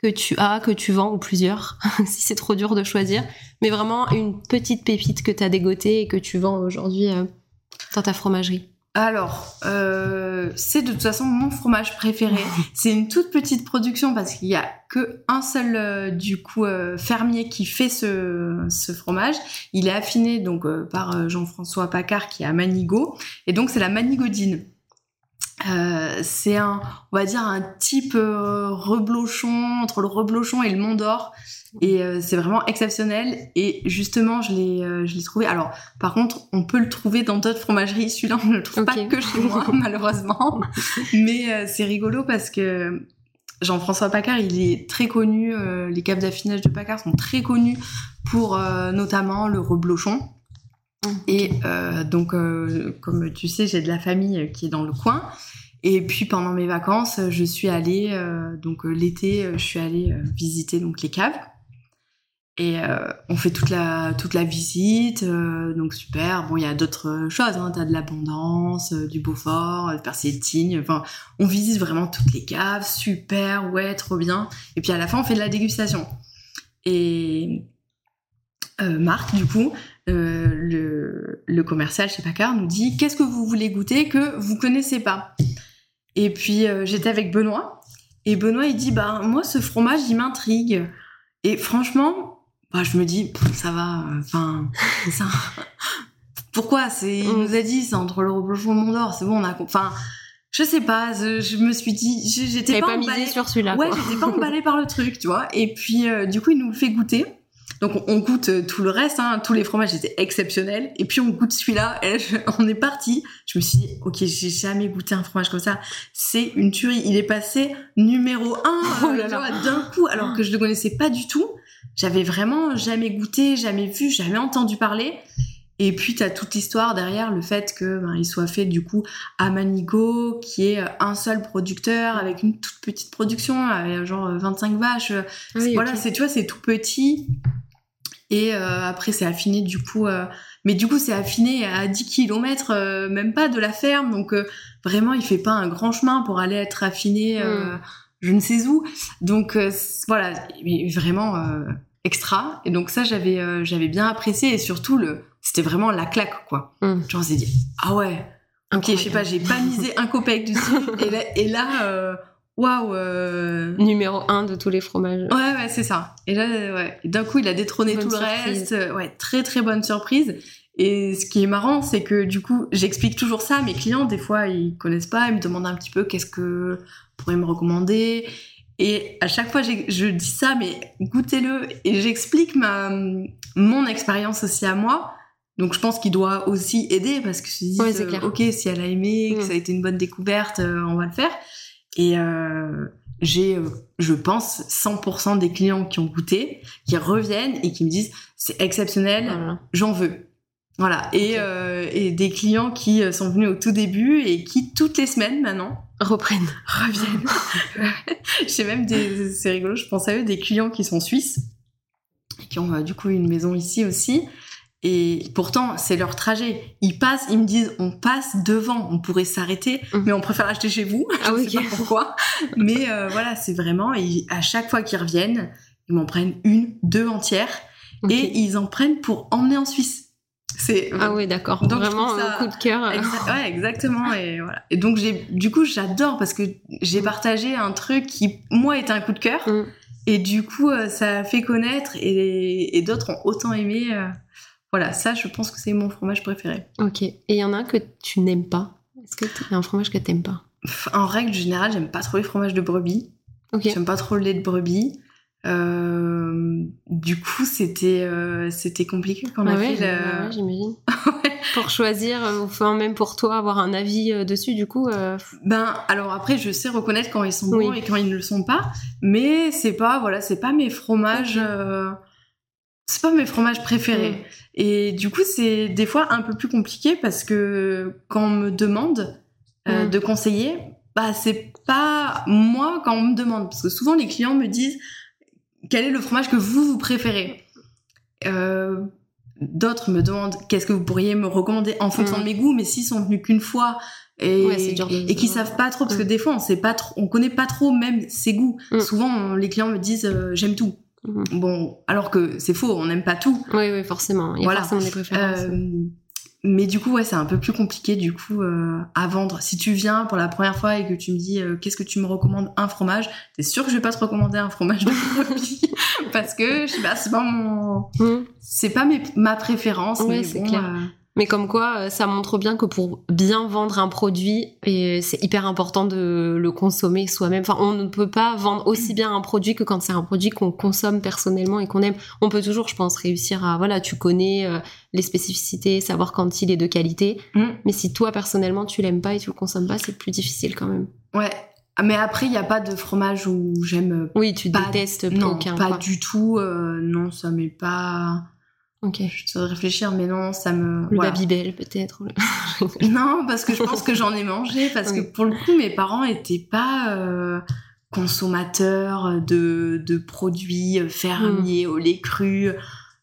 que tu as, que tu vends ou plusieurs, si c'est trop dur de choisir, mais vraiment une petite pépite que t'as dégotée et que tu vends aujourd'hui euh, dans ta fromagerie? Alors, euh, c'est de toute façon mon fromage préféré. c'est une toute petite production parce qu'il y a que un seul euh, du coup euh, fermier qui fait ce, ce fromage. Il est affiné donc par Jean-François Pacard qui est à Manigot et donc c'est la Manigodine. C'est un, on va dire un type reblochon entre le reblochon et le Mont d'Or et euh, c'est vraiment exceptionnel. Et justement je l'ai euh, je l'ai trouvé. Alors par contre on peut le trouver dans d'autres fromageries. Celui-là on ne le trouve pas que chez moi malheureusement. Mais euh, c'est rigolo parce que Jean-François Pacard il est très connu les caves d'affinage de Pacard sont très connus pour notamment le reblochon. Et donc, comme tu sais, j'ai de la famille qui est dans le coin. Et puis pendant mes vacances, je suis allée, donc l'été, je suis allée visiter donc les caves. Et euh, on fait toute la toute la visite, euh, donc super. Bon, il y a d'autres choses. Hein, T'as de l'abondance, euh, du Beaufort, euh, Persétine. Enfin, on visite vraiment toutes les caves, super, ouais, trop bien. Et puis à la fin, on fait de la dégustation. Et Marc, du coup, le, le commercial chez Pacard nous dit qu'est-ce que vous voulez goûter que vous connaissez pas? Et puis j'étais avec Benoît et Benoît il dit bah moi ce fromage il m'intrigue et franchement bah je me dis ça va enfin ça pourquoi? C'est il Mm. nous a dit c'est entre le reblochon et le Mont d'Or c'est bon on a enfin je sais pas je, je me suis dit j'étais pas, pas, misé emballée. sur celui-là. Ouais, j'étais pas emballée par le truc, tu vois. Et puis, euh, du coup, il nous le fait goûter. Donc, on, on goûte euh, tout le reste, hein. tous les fromages étaient exceptionnels. Et puis, on goûte celui-là, et je- on est parti. Je me suis dit, ok, j'ai jamais goûté un fromage comme ça. C'est une tuerie. Il est passé numéro un Oh euh, d'un coup, alors que je le connaissais pas du tout. J'avais vraiment jamais goûté, jamais vu, jamais entendu parler. Et puis, t'as toute l'histoire derrière, le fait que ben, il soit fait du coup à Manigo, qui est euh, un seul producteur avec une toute petite production, avec genre euh, 25 vaches. Ah oui, voilà, c'est tu vois, c'est tout petit. Et euh, après, c'est affiné du coup. euh, mais du coup, c'est affiné à 10 km, même pas de la ferme. Donc, euh, vraiment, il fait pas un grand chemin pour aller être affiné euh, je ne sais où. Donc voilà, vraiment extra. Et donc ça, j'avais j'avais bien apprécié. Et surtout le, c'était vraiment la claque quoi. Mm. Genre on s'est dit ah ouais, ok, je sais pas, j'ai pas misé un copec dessus. Et là, et là waouh euh... numéro un de tous les fromages. Ouais ouais c'est ça. Et là ouais. D'un coup il a détrôné tout le reste. Ouais très très bonne surprise. Et ce qui est marrant c'est que du coup j'explique toujours ça à mes clients. Des fois ils connaissent pas ils me demandent un petit peu qu'est-ce que pourriez me recommander et à chaque fois je dis ça mais goûtez-le et j'explique ma mon expérience aussi à moi donc je pense qu'il doit aussi aider parce que je dis euh, ok si elle a aimé que mm. ça a été une bonne découverte euh, on va le faire et euh, j'ai, euh, je pense, 100% des clients qui ont goûté, qui reviennent et qui me disent c'est exceptionnel, j'en veux. Voilà. Et, et des clients qui sont venus au tout début et qui toutes les semaines maintenant reprennent, reviennent. j'ai même des, c'est rigolo, je pense à eux, des clients qui sont suisses qui ont du coup une maison ici aussi et pourtant, c'est leur trajet. Ils passent, ils me disent, on passe devant, on pourrait s'arrêter, mm. mais on préfère acheter chez vous. Ah Je sais pas pourquoi. mais euh, voilà, c'est vraiment, à chaque fois qu'ils reviennent, ils m'en prennent une, deux entières, et ils en prennent pour emmener en Suisse. C'est ah oui d'accord vraiment un coup de cœur ouais exactement et voilà et donc j'ai du coup j'adore parce que j'ai partagé un truc qui moi était un coup de cœur mm. et du coup euh, ça a fait connaître et, et d'autres ont autant aimé euh, voilà, ça, je pense que c'est mon fromage préféré. Ok. Et il y en a un que tu n'aimes pas? Est-ce qu'il y a un fromage que tu n'aimes pas En règle générale, j'aime pas trop les fromages de brebis. Ok. J'aime pas trop le lait de brebis. Euh, du coup, c'était euh, c'était compliqué quand ah a fait le... j'imagine. Pour choisir, euh, enfin même pour toi avoir un avis dessus, du coup. Ben alors après, je sais reconnaître quand ils sont bons et quand ils ne le sont pas, mais c'est pas voilà, c'est pas mes fromages c'est pas mes fromages préférés. Et du coup, c'est des fois un peu plus compliqué parce que quand on me demande euh, de conseiller, bah c'est pas moi quand on me demande parce que souvent les clients me disent quel est le fromage que vous vous préférez. Euh, D'autres me demandent qu'est-ce que vous pourriez me recommander en fonction mm. de mes goûts, mais s'ils sont venus qu'une fois et, et qui savent pas trop parce que des fois on sait pas trop, on connaît pas trop même ses goûts. Souvent les clients me disent euh, j'aime tout. Bon, alors que c'est faux, on n'aime pas tout. Oui, oui, forcément. Il y a forcément des préférences. Euh, mais du coup, ouais, c'est un peu plus compliqué du coup euh, à vendre. Si tu viens pour la première fois et que tu me dis euh, qu'est-ce que tu me recommandes un fromage, t'es sûr que je vais pas te recommander un fromage de brebis parce que je sais pas, c'est pas mon, mhm. c'est pas ma préférence. C'est clair. Mais comme quoi, euh, ça montre bien que pour bien vendre un produit, c'est hyper important de le consommer soi-même. Enfin, on ne peut pas vendre aussi bien un produit que quand c'est un produit qu'on consomme personnellement et qu'on aime. On peut toujours, je pense, réussir à, voilà, tu connais euh, les spécificités, savoir quand il est de qualité. Mm. Mais si toi, personnellement, tu l'aimes pas et tu le consommes pas, c'est plus difficile quand même. Ouais. Mais après, il n'y a pas de fromage où j'aime. Euh, oui, tu détestes non, aucun. Pas du tout. non, ça m'est pas Ok. Je dois réfléchir, mais non, ça me. Le Babybel, peut-être. non, parce que je pense que j'en ai mangé, parce que pour le coup, mes parents étaient pas euh, consommateurs de, de produits fermiers hmm. au lait cru.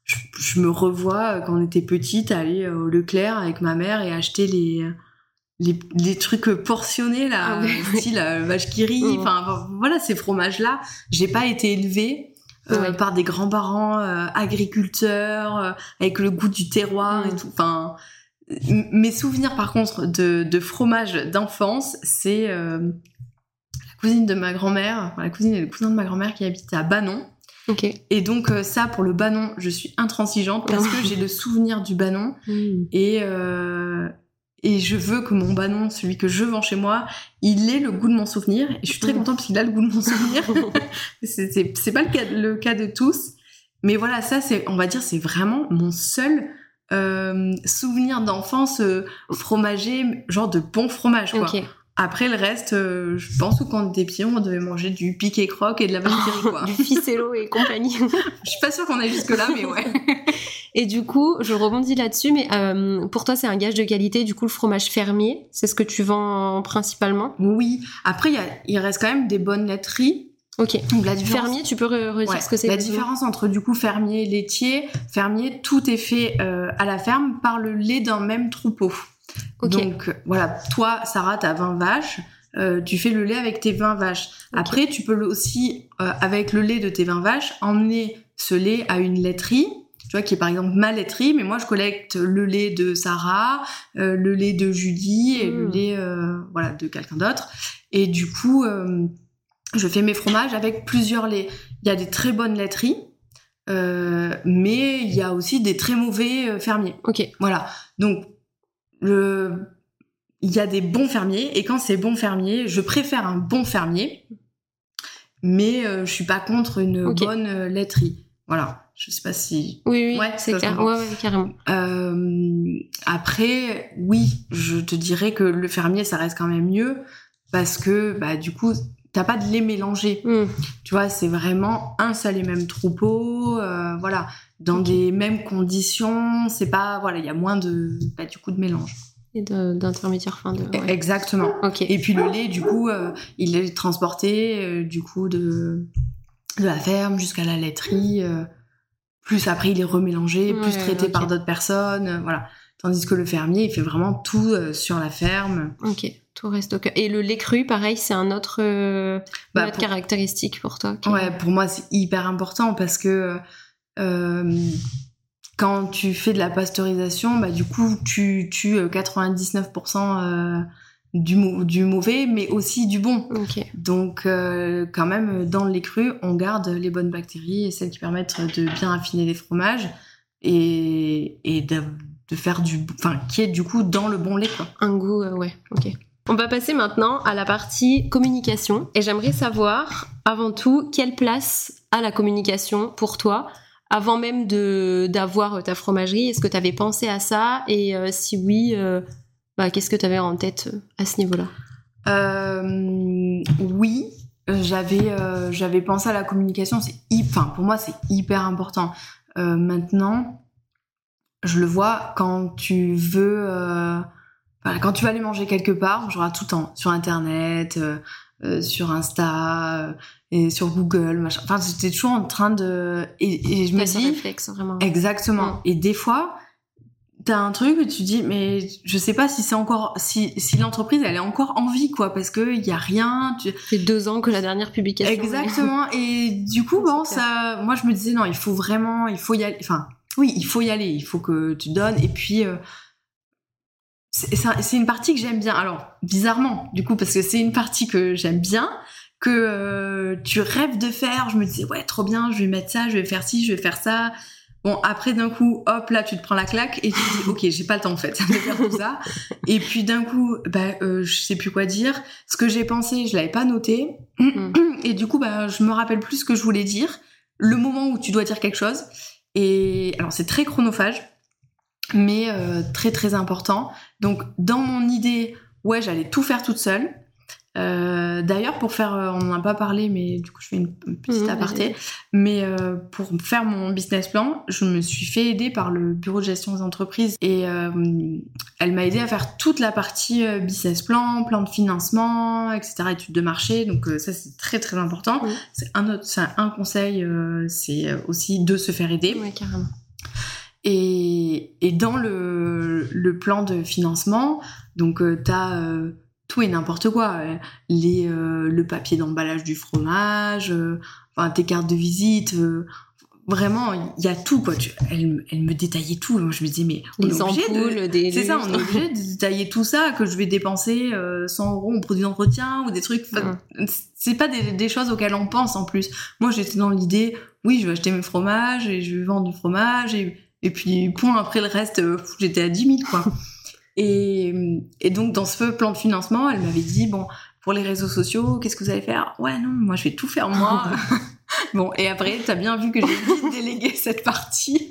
Je, me revois quand on était petite aller au Leclerc avec ma mère et acheter les. Les, les trucs portionnés là, ah style euh, vache qui rit, hmm. enfin voilà ces fromages là. J'ai pas été élevée euh, par des grands-parents euh, agriculteurs euh, avec le goût du terroir et mm. tout. Enfin, mes souvenirs par contre de, de fromage d'enfance, c'est la cousine de ma grand-mère, la cousine et le cousin de ma grand-mère qui habitent à Banon. Okay. Et donc ça, pour le banon, je suis intransigeante parce que j'ai le souvenir du banon mm. et et je veux que mon banon, celui que je vends chez moi, il ait le goût de mon souvenir. Et je suis très contente parce qu'il a le goût de mon souvenir. c'est pas le cas, le cas de tous. Mais voilà, ça, c'est, on va dire, c'est vraiment mon seul euh, souvenir d'enfance euh, fromager, genre de bon fromage, quoi. Après le reste, euh, je pense que quand on était pieds, on devait manger du piqué croque et de la vache quoi. du ficello et compagnie. je suis pas sûre qu'on aille jusque là, mais ouais. Et du coup, je rebondis là-dessus, mais euh, pour toi, c'est un gage de qualité. Du coup, le fromage fermier, c'est ce que tu vends principalement? Oui. Après, il reste quand même des bonnes laiteries. Ok. Donc, la Fermier, tu peux redire ce que c'est La différence entre du coup fermier et laitier, fermier, tout est fait euh, à la ferme par le lait d'un même troupeau. Donc voilà, toi, Sarah, t'as 20 vaches. tu fais le lait avec tes 20 vaches. Après, tu peux aussi, avec le lait de tes 20 vaches, emmener ce lait à une laiterie tu vois, qui est par exemple ma laiterie, mais moi je collecte le lait de Sarah, le lait de Julie et le hmm. lait voilà de quelqu'un d'autre. Et du coup, je fais mes fromages avec plusieurs laits. Il y a des très bonnes laiteries, euh, mais il y a aussi des très mauvais euh, fermiers. Ok. Voilà. Donc, le... il y a des bons fermiers, et quand c'est bon fermier, je préfère un bon fermier, mais euh, je suis pas contre une bonne laiterie. Voilà. Je sais pas si. Oui, oui, ouais, c'est clair. Ouais, ouais, carrément. après, oui, je te dirais que le fermier, ça reste quand même mieux parce que, bah, du coup, t'as pas de les mélanger. Hmm. Tu vois, c'est vraiment un seul et même troupeau, euh, voilà, dans des mêmes conditions. C'est pas, voilà, il y a moins de, bah, du coup, de mélange. Et d'intermédiaires fin de. E, exactement. Ok. Et puis le lait, du coup, euh, il est transporté, euh, du coup, de, de la ferme jusqu'à la laiterie. plus après, il est remélangé, plus traité par d'autres personnes, voilà. Tandis que le fermier, il fait vraiment tout sur la ferme. Ok. Tout reste au cœur. Et le lait cru, pareil, c'est un autre, euh, bah, caractéristique pour toi. Ouais, pour moi, c'est hyper important parce que euh, quand tu fais de la pasteurisation, bah, du coup, tu tues 99% euh, du, du mauvais, mais aussi du bon. Donc, quand même, dans le lait cru, on garde les bonnes bactéries et celles qui permettent de bien affiner les fromages et, et de, de faire du. Enfin, qui est du coup dans le bon lait, quoi. Un goût, ouais, ok. On va passer maintenant à la partie communication et j'aimerais savoir avant tout quelle place a la communication pour toi? Avant même de d'avoir ta fromagerie. Est-ce que tu avais pensé à ça? Et euh, si oui, euh, bah, qu'est-ce que tu avais en tête euh, à ce niveau-là? Oui, j'avais j'avais pensé à la communication. C'est enfin pour moi c'est hyper important. maintenant, je le vois quand tu veux quand tu vas aller manger quelque part, genre tout le temps, sur Internet, euh, euh, sur Insta euh, et sur Google, machin. Enfin, j'étais toujours en train de et, je me dis réflexe vraiment. Exactement. Mm. Et des fois, t'as un truc où tu dis mais je sais pas si c'est encore si si l'entreprise elle est encore en vie quoi parce que il y a rien. Tu... fait deux ans que la dernière publication. Exactement. et du coup bon ça, moi je me disais non il faut vraiment il faut y aller. Enfin oui il faut y aller il faut que tu donnes et puis c'est une partie que j'aime bien. Alors, bizarrement, du coup, parce que c'est une partie que j'aime bien, que euh, tu rêves de faire. Je me disais, ouais, trop bien, je vais mettre ça, je vais faire ci, je vais faire ça. Bon, après, d'un coup, hop, là, tu te prends la claque et tu te dis, ok, j'ai pas le temps, en fait, de faire tout ça. Et puis, d'un coup, bah, euh, je sais plus quoi dire. Ce que j'ai pensé, je l'avais pas noté. Mm. Et du coup, bah, je me rappelle plus ce que je voulais dire. Le moment où tu dois dire quelque chose. Et alors, c'est très chronophage mais euh, très très important. Donc dans mon idée, ouais, j'allais tout faire toute seule. Euh, D'ailleurs, pour faire, euh, on n'en a pas parlé, mais du coup, je fais une, petite mmh, aparté. Mais euh, pour faire mon business plan, je me suis fait aider par le bureau de gestion des entreprises et euh, elle m'a aidé à faire toute la partie business plan, plan de financement, etc., études de marché. Donc ça, c'est très très important. Mmh. C'est un autre, c'est un conseil, c'est aussi de se faire aider. Ouais, carrément. Et, et dans le, le, plan de financement, donc tu as tout et n'importe quoi. Euh, les, le papier d'emballage du fromage, enfin, tes cartes de visite. vraiment, il y a tout, quoi. Tu, elle, elle, me détaillait tout. je me disais, mais on les ampoules, des C'est ça, on est obligé de détailler tout ça, que je vais dépenser 100 euros en produit d'entretien ou des trucs. C'est pas des, des, choses auxquelles on pense en plus. Moi, j'étais dans l'idée, oui, je vais acheter mes fromages et je vais vendre du fromage et et puis, point après le reste, euh, j'étais à 10 000, quoi. Et, et donc, dans ce plan de financement, elle m'avait dit, bon, pour les réseaux sociaux, qu'est-ce que vous allez faire? Ouais, non, moi, je vais tout faire moi. bon, et après, t'as bien vu que j'ai vite délégué cette partie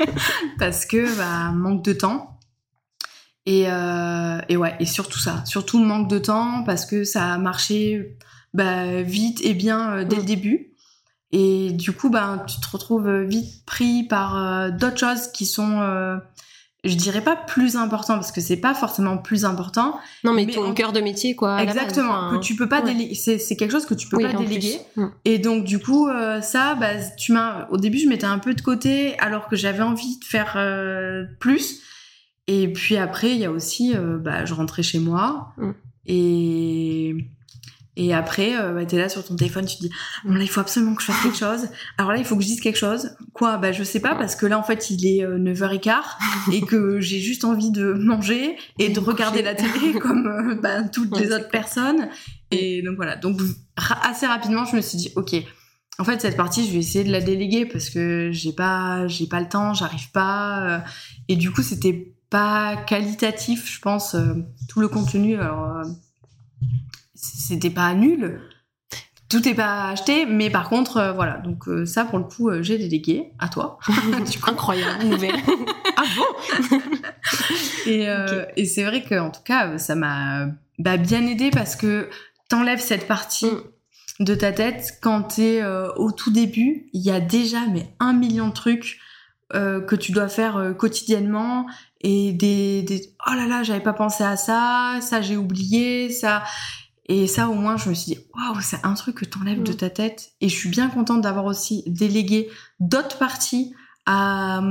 parce que, bah, manque de temps. Et, euh, et ouais, et surtout ça, surtout manque de temps parce que ça a marché bah, vite et bien euh, dès le début. Et du coup, ben, tu te retrouves vite pris par euh, d'autres choses qui sont, euh, je dirais pas plus importantes parce que c'est pas forcément plus important. Non, mais, ton cœur de métier, quoi. Exactement. que tu peux pas déléguer. C'est quelque chose que tu peux pas déléguer. Mm. Et donc, du coup, euh, ça, bah, tu m'as. Au début, je mettais un peu de côté alors que j'avais envie de faire plus. Et puis après, il y a aussi, bah, je rentrais chez moi mm. et Et après, euh, bah, t'es là sur ton téléphone, tu te dis, bon là, il faut absolument que je fasse quelque chose. Alors là, il faut que je dise quelque chose. Quoi? Bah je sais pas, parce que là, en fait, il est 9h15 et que j'ai juste envie de manger et de regarder la télé comme euh, bah, toutes les autres personnes. Et donc voilà. Donc assez rapidement, je me suis dit, ok, en fait, cette partie, je vais essayer de la déléguer parce que j'ai pas, j'ai pas le temps, j'arrive pas. euh, et du coup, c'était pas qualitatif, je pense, euh, tout le contenu. Alors, euh, c'était pas nul. Tout est pas acheté, mais par contre, euh, voilà. Donc euh, ça, pour le coup, euh, j'ai délégué à toi. Incroyable nouvelle. ah bon Et, et c'est vrai que en tout cas, ça m'a bah, bien aidé parce que t'enlèves cette partie Mm. de ta tête quand t'es au tout début. Il y a déjà mais un million de trucs que tu dois faire quotidiennement et des, des oh là là, j'avais pas pensé à ça, ça j'ai oublié, ça. Et ça, au moins, je me suis dit, waouh, c'est un truc que t'enlèves Mm. de ta tête. Et je suis bien contente d'avoir aussi délégué d'autres parties à,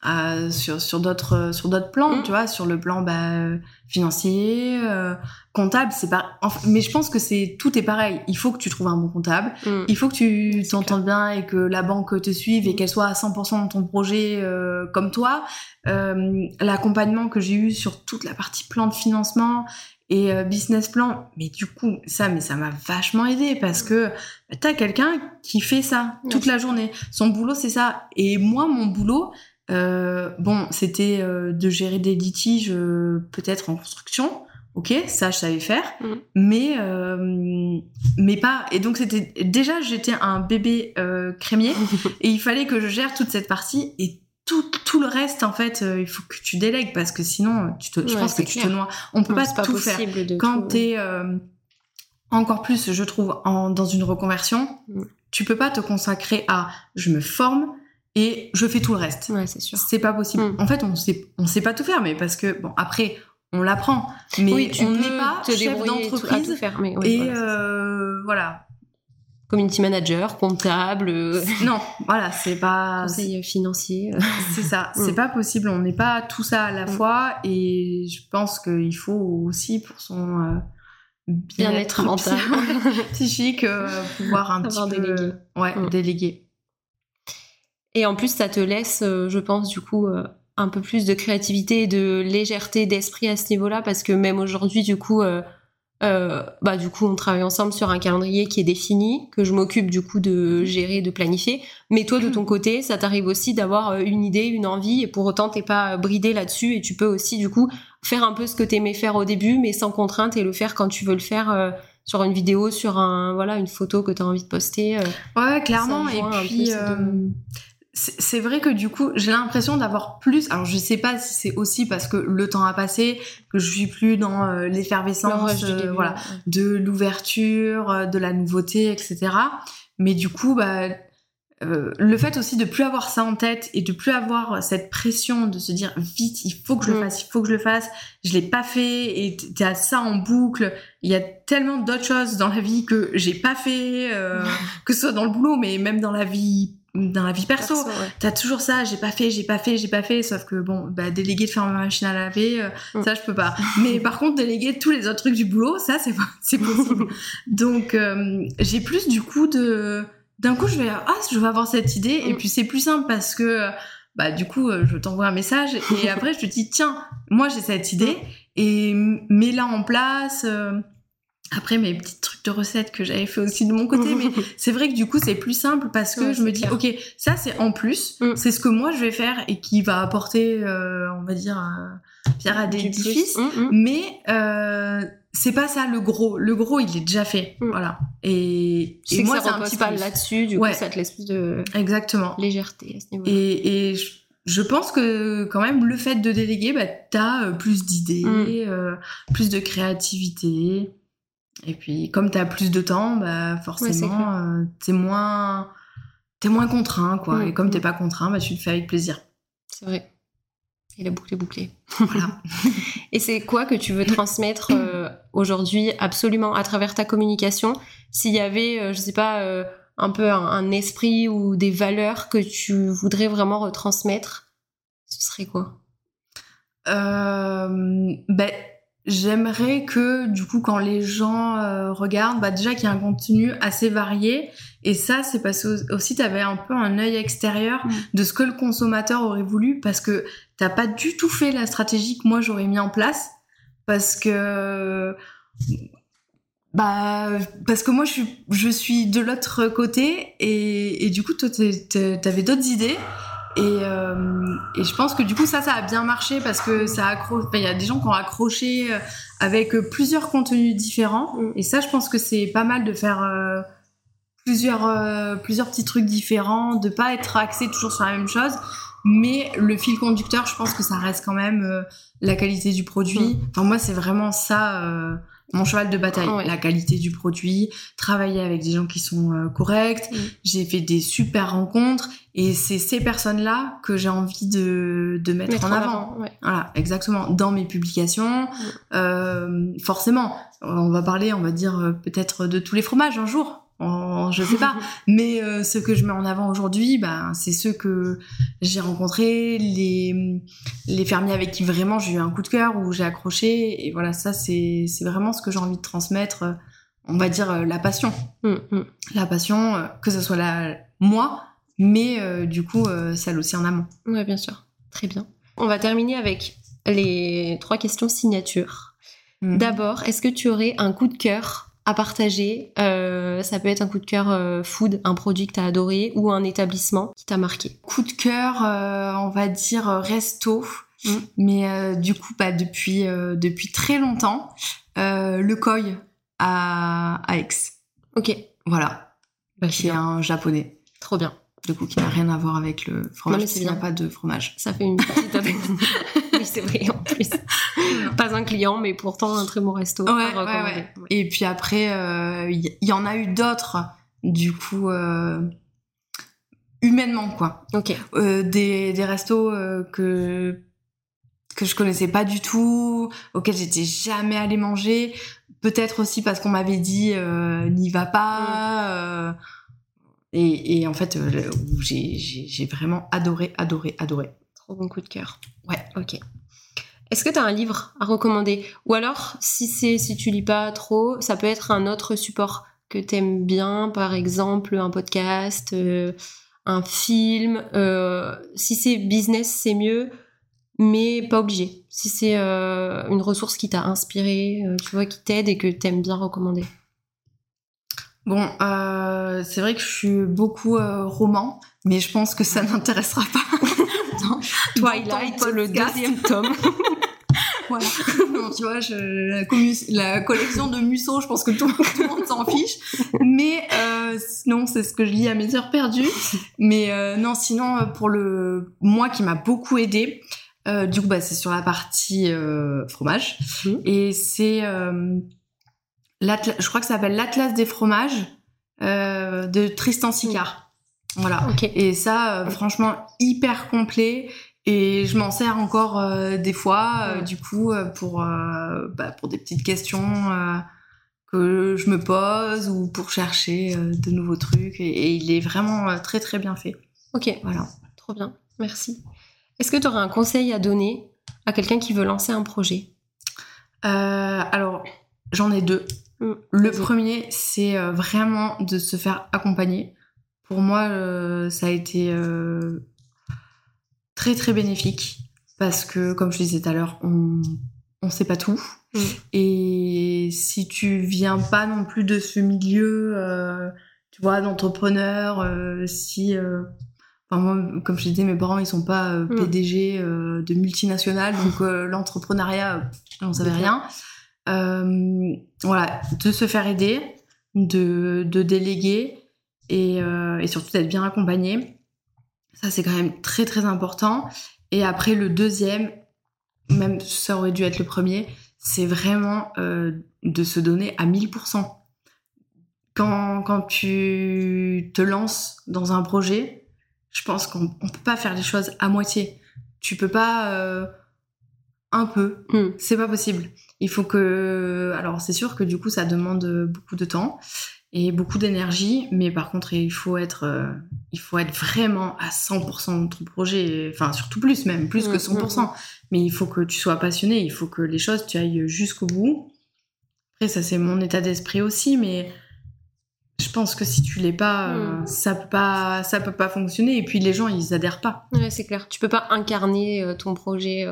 à- sur, sur d'autres sur d'autres plans, Mm. tu vois, sur le plan bah, financier, euh, comptable, c'est pas. enfin, mais je pense que c'est tout est pareil. Il faut que tu trouves un bon comptable. Mm. Il faut que tu t'entendes bien et que la banque te suive et Mm. qu'elle soit à 100% dans ton projet euh, comme toi. Euh, L'accompagnement que j'ai eu sur toute la partie plan de financement et euh, business plan, mais du coup, ça, mais ça m'a vachement aidé parce que bah, t'as quelqu'un qui fait ça toute la journée. Son boulot, c'est ça. Et moi, mon boulot, euh, bon, c'était euh, de gérer des litiges euh, peut-être en construction. Ok, ça je savais faire, Mm. mais euh, mais pas. Et donc c'était déjà j'étais un bébé euh, crémier et il fallait que je gère toute cette partie et tout, tout le reste en fait euh, il faut que tu délègues parce que sinon tu te, je Ouais, pense que tu te noies. On peut Non, pas c'est tout faire quand tout- t'es euh, encore plus, je trouve, en, dans une reconversion, Mm. tu peux pas te consacrer à je me forme et je fais tout le reste. Ouais, c'est sûr. C'est pas possible. Mm. En fait, on sait, on sait pas tout faire, mais parce que bon, après, on l'apprend, mais oui, tu on n'est pas te chef d'entreprise. faire, mais oui, Et voilà, euh, voilà. Community manager, comptable, euh, Non, voilà, c'est pas. conseiller financier. euh. C'est ça, Mm. c'est pas possible. On n'est pas tout ça à la Mm. fois, et je pense qu'il faut aussi pour son euh, Bien-être mental. psychique, euh, pouvoir un Avoir petit peu, ouais, Mm. déléguer. Et en plus, ça te laisse, je pense, du coup, un peu plus de créativité et de légèreté d'esprit à ce niveau-là, parce que même aujourd'hui, du coup, euh, euh, bah, du coup, on travaille ensemble sur un calendrier qui est défini, que je m'occupe du coup de gérer, de planifier. Mais toi, de ton côté, ça t'arrive aussi d'avoir euh, une idée, une envie, et pour autant, t'es pas bridé là-dessus, et tu peux aussi, du coup, faire un peu ce que t'aimais faire au début, mais sans contrainte, et le faire quand tu veux le faire. euh, sur une vidéo, sur un voilà une photo que tu as envie de poster. euh, Ouais, clairement. Et puis, euh, c'est vrai que du coup, j'ai l'impression d'avoir plus. Alors, je sais pas si c'est aussi parce que le temps a passé, que je suis plus dans euh, le l'effervescence, euh, voilà, ouais. de l'ouverture, euh, de la nouveauté, etc. Mais du coup, bah, euh, le fait aussi de plus avoir ça en tête et de plus avoir cette pression de se dire vite, il faut que je le Mm. fasse, il faut que je le fasse. Je l'ai pas fait et t'es à ça en boucle. Il y a tellement d'autres choses dans la vie que j'ai pas fait, que ce soit dans le boulot, mais même dans la vie, dans la vie perso. Perso, ouais. T'as toujours ça, j'ai pas fait, j'ai pas fait, j'ai pas fait, sauf que bon, bah, déléguer de faire ma machine à laver, euh, Mm. ça je peux pas. Mais par contre, déléguer tous les autres trucs du boulot, ça c'est c'est possible. Donc euh, j'ai plus du coup de, d'un coup je vais, ah je vais avoir cette idée, et Mm. puis c'est plus simple parce que bah du coup euh, je t'envoie un message et après je te dis tiens, moi j'ai cette idée et mets-la en place. euh, après mes petits trucs de recettes que j'avais fait aussi de mon côté, mais c'est vrai que du coup c'est plus simple parce que Ouais, je me dis clair. ok ça c'est en plus Mm. c'est ce que moi je vais faire et qui va apporter euh, on va dire euh, pierre à plus. Mm, mm. mais euh, c'est pas ça le gros le gros il est déjà fait Mm. voilà et, et moi c'est un petit pas là-dessus, du Ouais. coup, ça te laisse plus de exactement légèreté à ce niveau-là. et, et je, je pense que quand même le fait de déléguer bah t'as euh, plus d'idées Mm. euh, plus de créativité et puis comme t'as plus de temps bah forcément euh, t'es moins t'es moins contraint quoi Mm. et comme t'es pas contraint bah tu le fais avec plaisir C'est vrai. Et la boucle est bouclée. voilà Et c'est quoi que tu veux transmettre euh, aujourd'hui absolument à travers ta communication? S'il y avait, euh, je sais pas, euh, un peu un, un esprit ou des valeurs que tu voudrais vraiment retransmettre, ce serait quoi? Ben, j'aimerais que du coup quand les gens euh, regardent, bah déjà qu'il y a un contenu assez varié. Et ça, c'est parce que aussi tu avais un peu un œil extérieur Mm. de ce que le consommateur aurait voulu, parce que t'as pas du tout fait la stratégie que moi j'aurais mis en place, parce que bah parce que moi je suis je suis de l'autre côté et, et du coup toi t'avais d'autres idées et, euh, et je pense que du coup ça ça a bien marché parce que ça accroche il y a des gens qui ont accroché euh, avec euh, plusieurs contenus différents. Mm. et ça je pense que c'est pas mal de faire euh, plusieurs euh, plusieurs petits trucs différents de pas être axé toujours sur la même chose. Mais le fil conducteur je pense que ça reste quand même euh, la qualité du produit. Enfin moi c'est vraiment ça euh, mon cheval de bataille, Ouais. la qualité du produit, travailler avec des gens qui sont euh, corrects. Mm. J'ai fait des super rencontres et c'est ces personnes-là que j'ai envie de, de mettre, Mettre en avant. ouais. Voilà, exactement. Dans mes publications, euh, forcément, on va parler, on va dire euh, peut-être de tous les fromages un jour. En- je sais pas, mais euh, ce que je mets en avant aujourd'hui, ben, c'est ceux que j'ai rencontrés, les, les fermiers avec qui vraiment j'ai eu un coup de cœur, où j'ai accroché. Et voilà, ça, c'est vraiment ce que j'ai envie de transmettre. On va dire euh, la passion. Mm, mm. La passion, euh, que ce soit la, moi, mais euh, du coup, euh, celle aussi en amont. Ouais, bien sûr. Très bien. On va terminer avec les trois questions signature. Mhm. D'abord, est-ce que tu aurais un coup de cœur à partager Euh, Ça peut être un coup de cœur euh, food, un produit que tu as adoré ou un établissement qui t'a marqué. Coup de cœur, euh, on va dire resto. Mm. Mais du coup, pas depuis, euh, depuis très longtemps. Le koi à, à Aix. Ok. Voilà. Bah, Qui est un japonais. Trop bien. Du coup, qui n'a rien à voir avec le fromage. Non, mais parce c'est qu'il n'y a bien. pas de fromage. Ça fait une petite... c'est vrai, en plus. Pas un client, mais pourtant un très bon resto Ouais, à ouais, recommander. ouais. Et puis après, euh, il y, y en a eu d'autres, du coup, euh, humainement, quoi. Ok. Euh, des, des restos euh, que, que je connaissais pas du tout, auxquels j'étais jamais allée manger. Peut-être aussi parce qu'on m'avait dit euh, n'y va pas. euh, et, et en fait, euh, j'ai vraiment adoré, adoré, adoré. Trop bon coup de cœur. Ouais. Ok. Est-ce que tu as un livre à recommander? Ou alors, si c'est si tu lis pas trop, ça peut être un autre support que t'aimes bien, par exemple un podcast, euh, un film. euh, si c'est business, c'est mieux, mais pas obligé. Si c'est euh, une ressource qui t'a inspiré, tu vois, qui t'aide et que t'aimes bien recommander. Bon, c'est vrai que je suis beaucoup roman, mais je pense que ça n'intéressera pas. dans- Twilight, dans le deuxième tome. Voilà. Non, tu vois, je, la, collection de Musso, je pense que tout, tout le monde s'en fiche. Mais euh, sinon, c'est ce que je lis à mes heures perdues. Mais euh, non, sinon, euh, pour le moi qui m'a beaucoup aidé, euh, du coup, bah, c'est sur la partie fromage. Mhm. Et c'est, je crois que ça s'appelle l'Atlas des fromages de Tristan Sicard. Voilà. Et ça, euh, franchement, hyper complet. Et je m'en sers encore euh, des fois, euh, du coup, euh, pour, bah, pour des petites questions que je me pose ou pour chercher de nouveaux trucs. Et, et il est vraiment très, très bien fait. Ok. Voilà. Trop bien, merci. Est-ce que tu aurais un conseil à donner à quelqu'un qui veut lancer un projet? Alors, j'en ai deux. Mm, Le premier, c'est vraiment de se faire accompagner. Pour moi, euh, ça a été euh, très très bénéfique parce que, comme je disais tout à l'heure, on on sait pas tout. Mm. Et si tu viens pas non plus de ce milieu, euh, tu vois, d'entrepreneur, si Enfin, moi, comme je disais, mes parents, ils sont pas euh, Mm. PDG euh, de multinationales, donc euh, l'entrepreneuriat, j'en savais rien. Voilà, de se faire aider, de, de déléguer et, euh, et surtout d'être bien accompagné. Ça, c'est quand même très très important. Et après, le deuxième, même ça aurait dû être le premier, c'est vraiment euh, de se donner à 1000%. Quand, quand tu te lances dans un projet, je pense qu'on ne peut pas faire les choses à moitié. Tu peux pas euh, un peu. Hmm. C'est pas possible. Il faut que. Alors, c'est sûr que du coup, ça demande beaucoup de temps. Et beaucoup d'énergie. Mais par contre, il faut être, euh, il faut être vraiment à 100% dans ton projet. Enfin, surtout plus même, plus que 100%. Mm, mais il faut que tu sois passionné. Il faut que les choses, tu ailles jusqu'au bout. Après, ça, c'est mon état d'esprit aussi. Mais je pense que si tu l'es pas, euh, ça peut pas, ça peut pas fonctionner. Et puis les gens, ils adhèrent pas. Ouais, c'est clair. Tu peux pas incarner euh, ton projet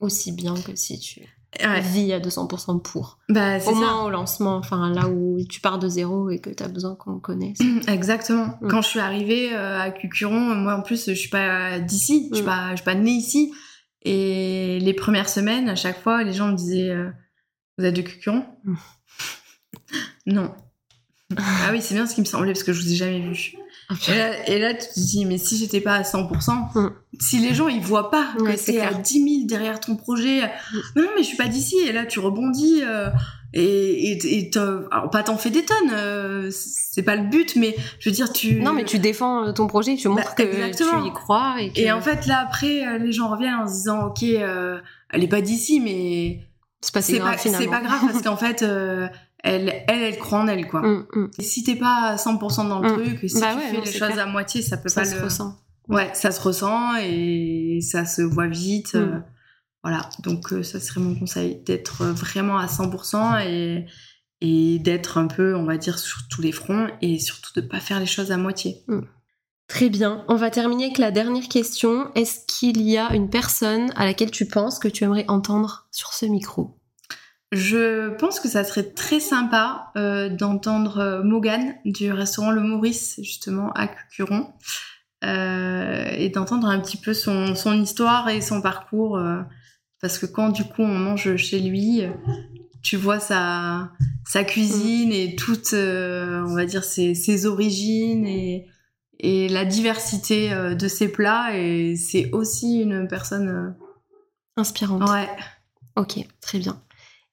aussi bien que si tu ouais. vis à 200% pour. Bah, au moins au lancement, enfin là où tu pars de zéro et que tu as besoin qu'on connaisse. Exactement. Mm. Quand je suis arrivée euh, à Cucuron, moi en plus je suis pas d'ici, je suis mm. pas je suis pas née ici et les premières semaines à chaque fois les gens me disaient euh, vous êtes de Cucuron? Mm. Non. ah oui, c'est bien ce qui me semblait parce que je vous ai jamais vu. Et là, tu te dis, mais si j'étais pas à 100%, mm. si les gens ils voient pas que c'est à 10 000 derrière ton projet, mm. non, mais je suis pas d'ici, et là tu rebondis, euh, et, et, alors pas t'en fais des tonnes, euh, c'est pas le but, mais je veux dire, tu. Non, mais tu défends euh, ton projet, tu montres bah, que tu y crois. Et, et, en fait, là après, les gens reviennent en se disant, ok, elle est pas d'ici, mais. C'est pas, grave, c'est pas grave parce qu'en fait, elle, elle, elle croit en elle, quoi. Mm, mm. Et si t'es pas à 100% dans le mm. truc, si bah tu fais les choses à moitié, ça peut ça pas se ressent. Ouais, ça se ressent et ça se voit vite. Euh, voilà, donc euh, ça serait mon conseil, d'être vraiment à 100% et, et d'être un peu, on va dire, sur tous les fronts et surtout de pas faire les choses à moitié. Très bien. On va terminer avec la dernière question. Est-ce qu'il y a une personne à laquelle tu penses que tu aimerais entendre sur ce micro? Je pense que ça serait très sympa euh, d'entendre euh, Morgane du restaurant Le Maurice, justement, à Cucuron, euh, et d'entendre un petit peu son, son, histoire et son parcours. Euh, parce que quand, du coup, on mange chez lui, tu vois sa, sa cuisine et toutes, on va dire, ses, ses origines et, et, la diversité de ses plats. Et c'est aussi une personne... Inspirante. Ouais. Ok, très bien.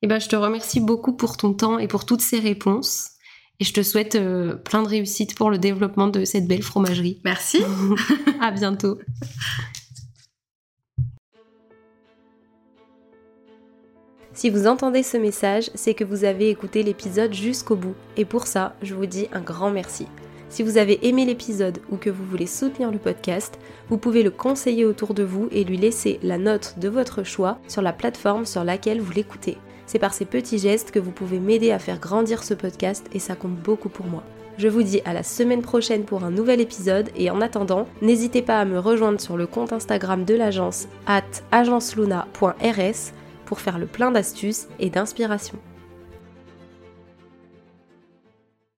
Eh ben, je te remercie beaucoup pour ton temps et pour toutes ces réponses. Et je te souhaite euh, plein de réussite pour le développement de cette belle fromagerie. Merci. à bientôt. Si vous entendez ce message, c'est que vous avez écouté l'épisode jusqu'au bout. Et pour ça, je vous dis un grand merci. Si vous avez aimé l'épisode ou que vous voulez soutenir le podcast, vous pouvez le conseiller autour de vous et lui laisser la note de votre choix sur la plateforme sur laquelle vous l'écoutez. C'est par ces petits gestes que vous pouvez m'aider à faire grandir ce podcast et ça compte beaucoup pour moi. Je vous dis à la semaine prochaine pour un nouvel épisode et en attendant, n'hésitez pas à me rejoindre sur le compte Instagram de l'agence at agenceluna.rs pour faire le plein d'astuces et d'inspiration.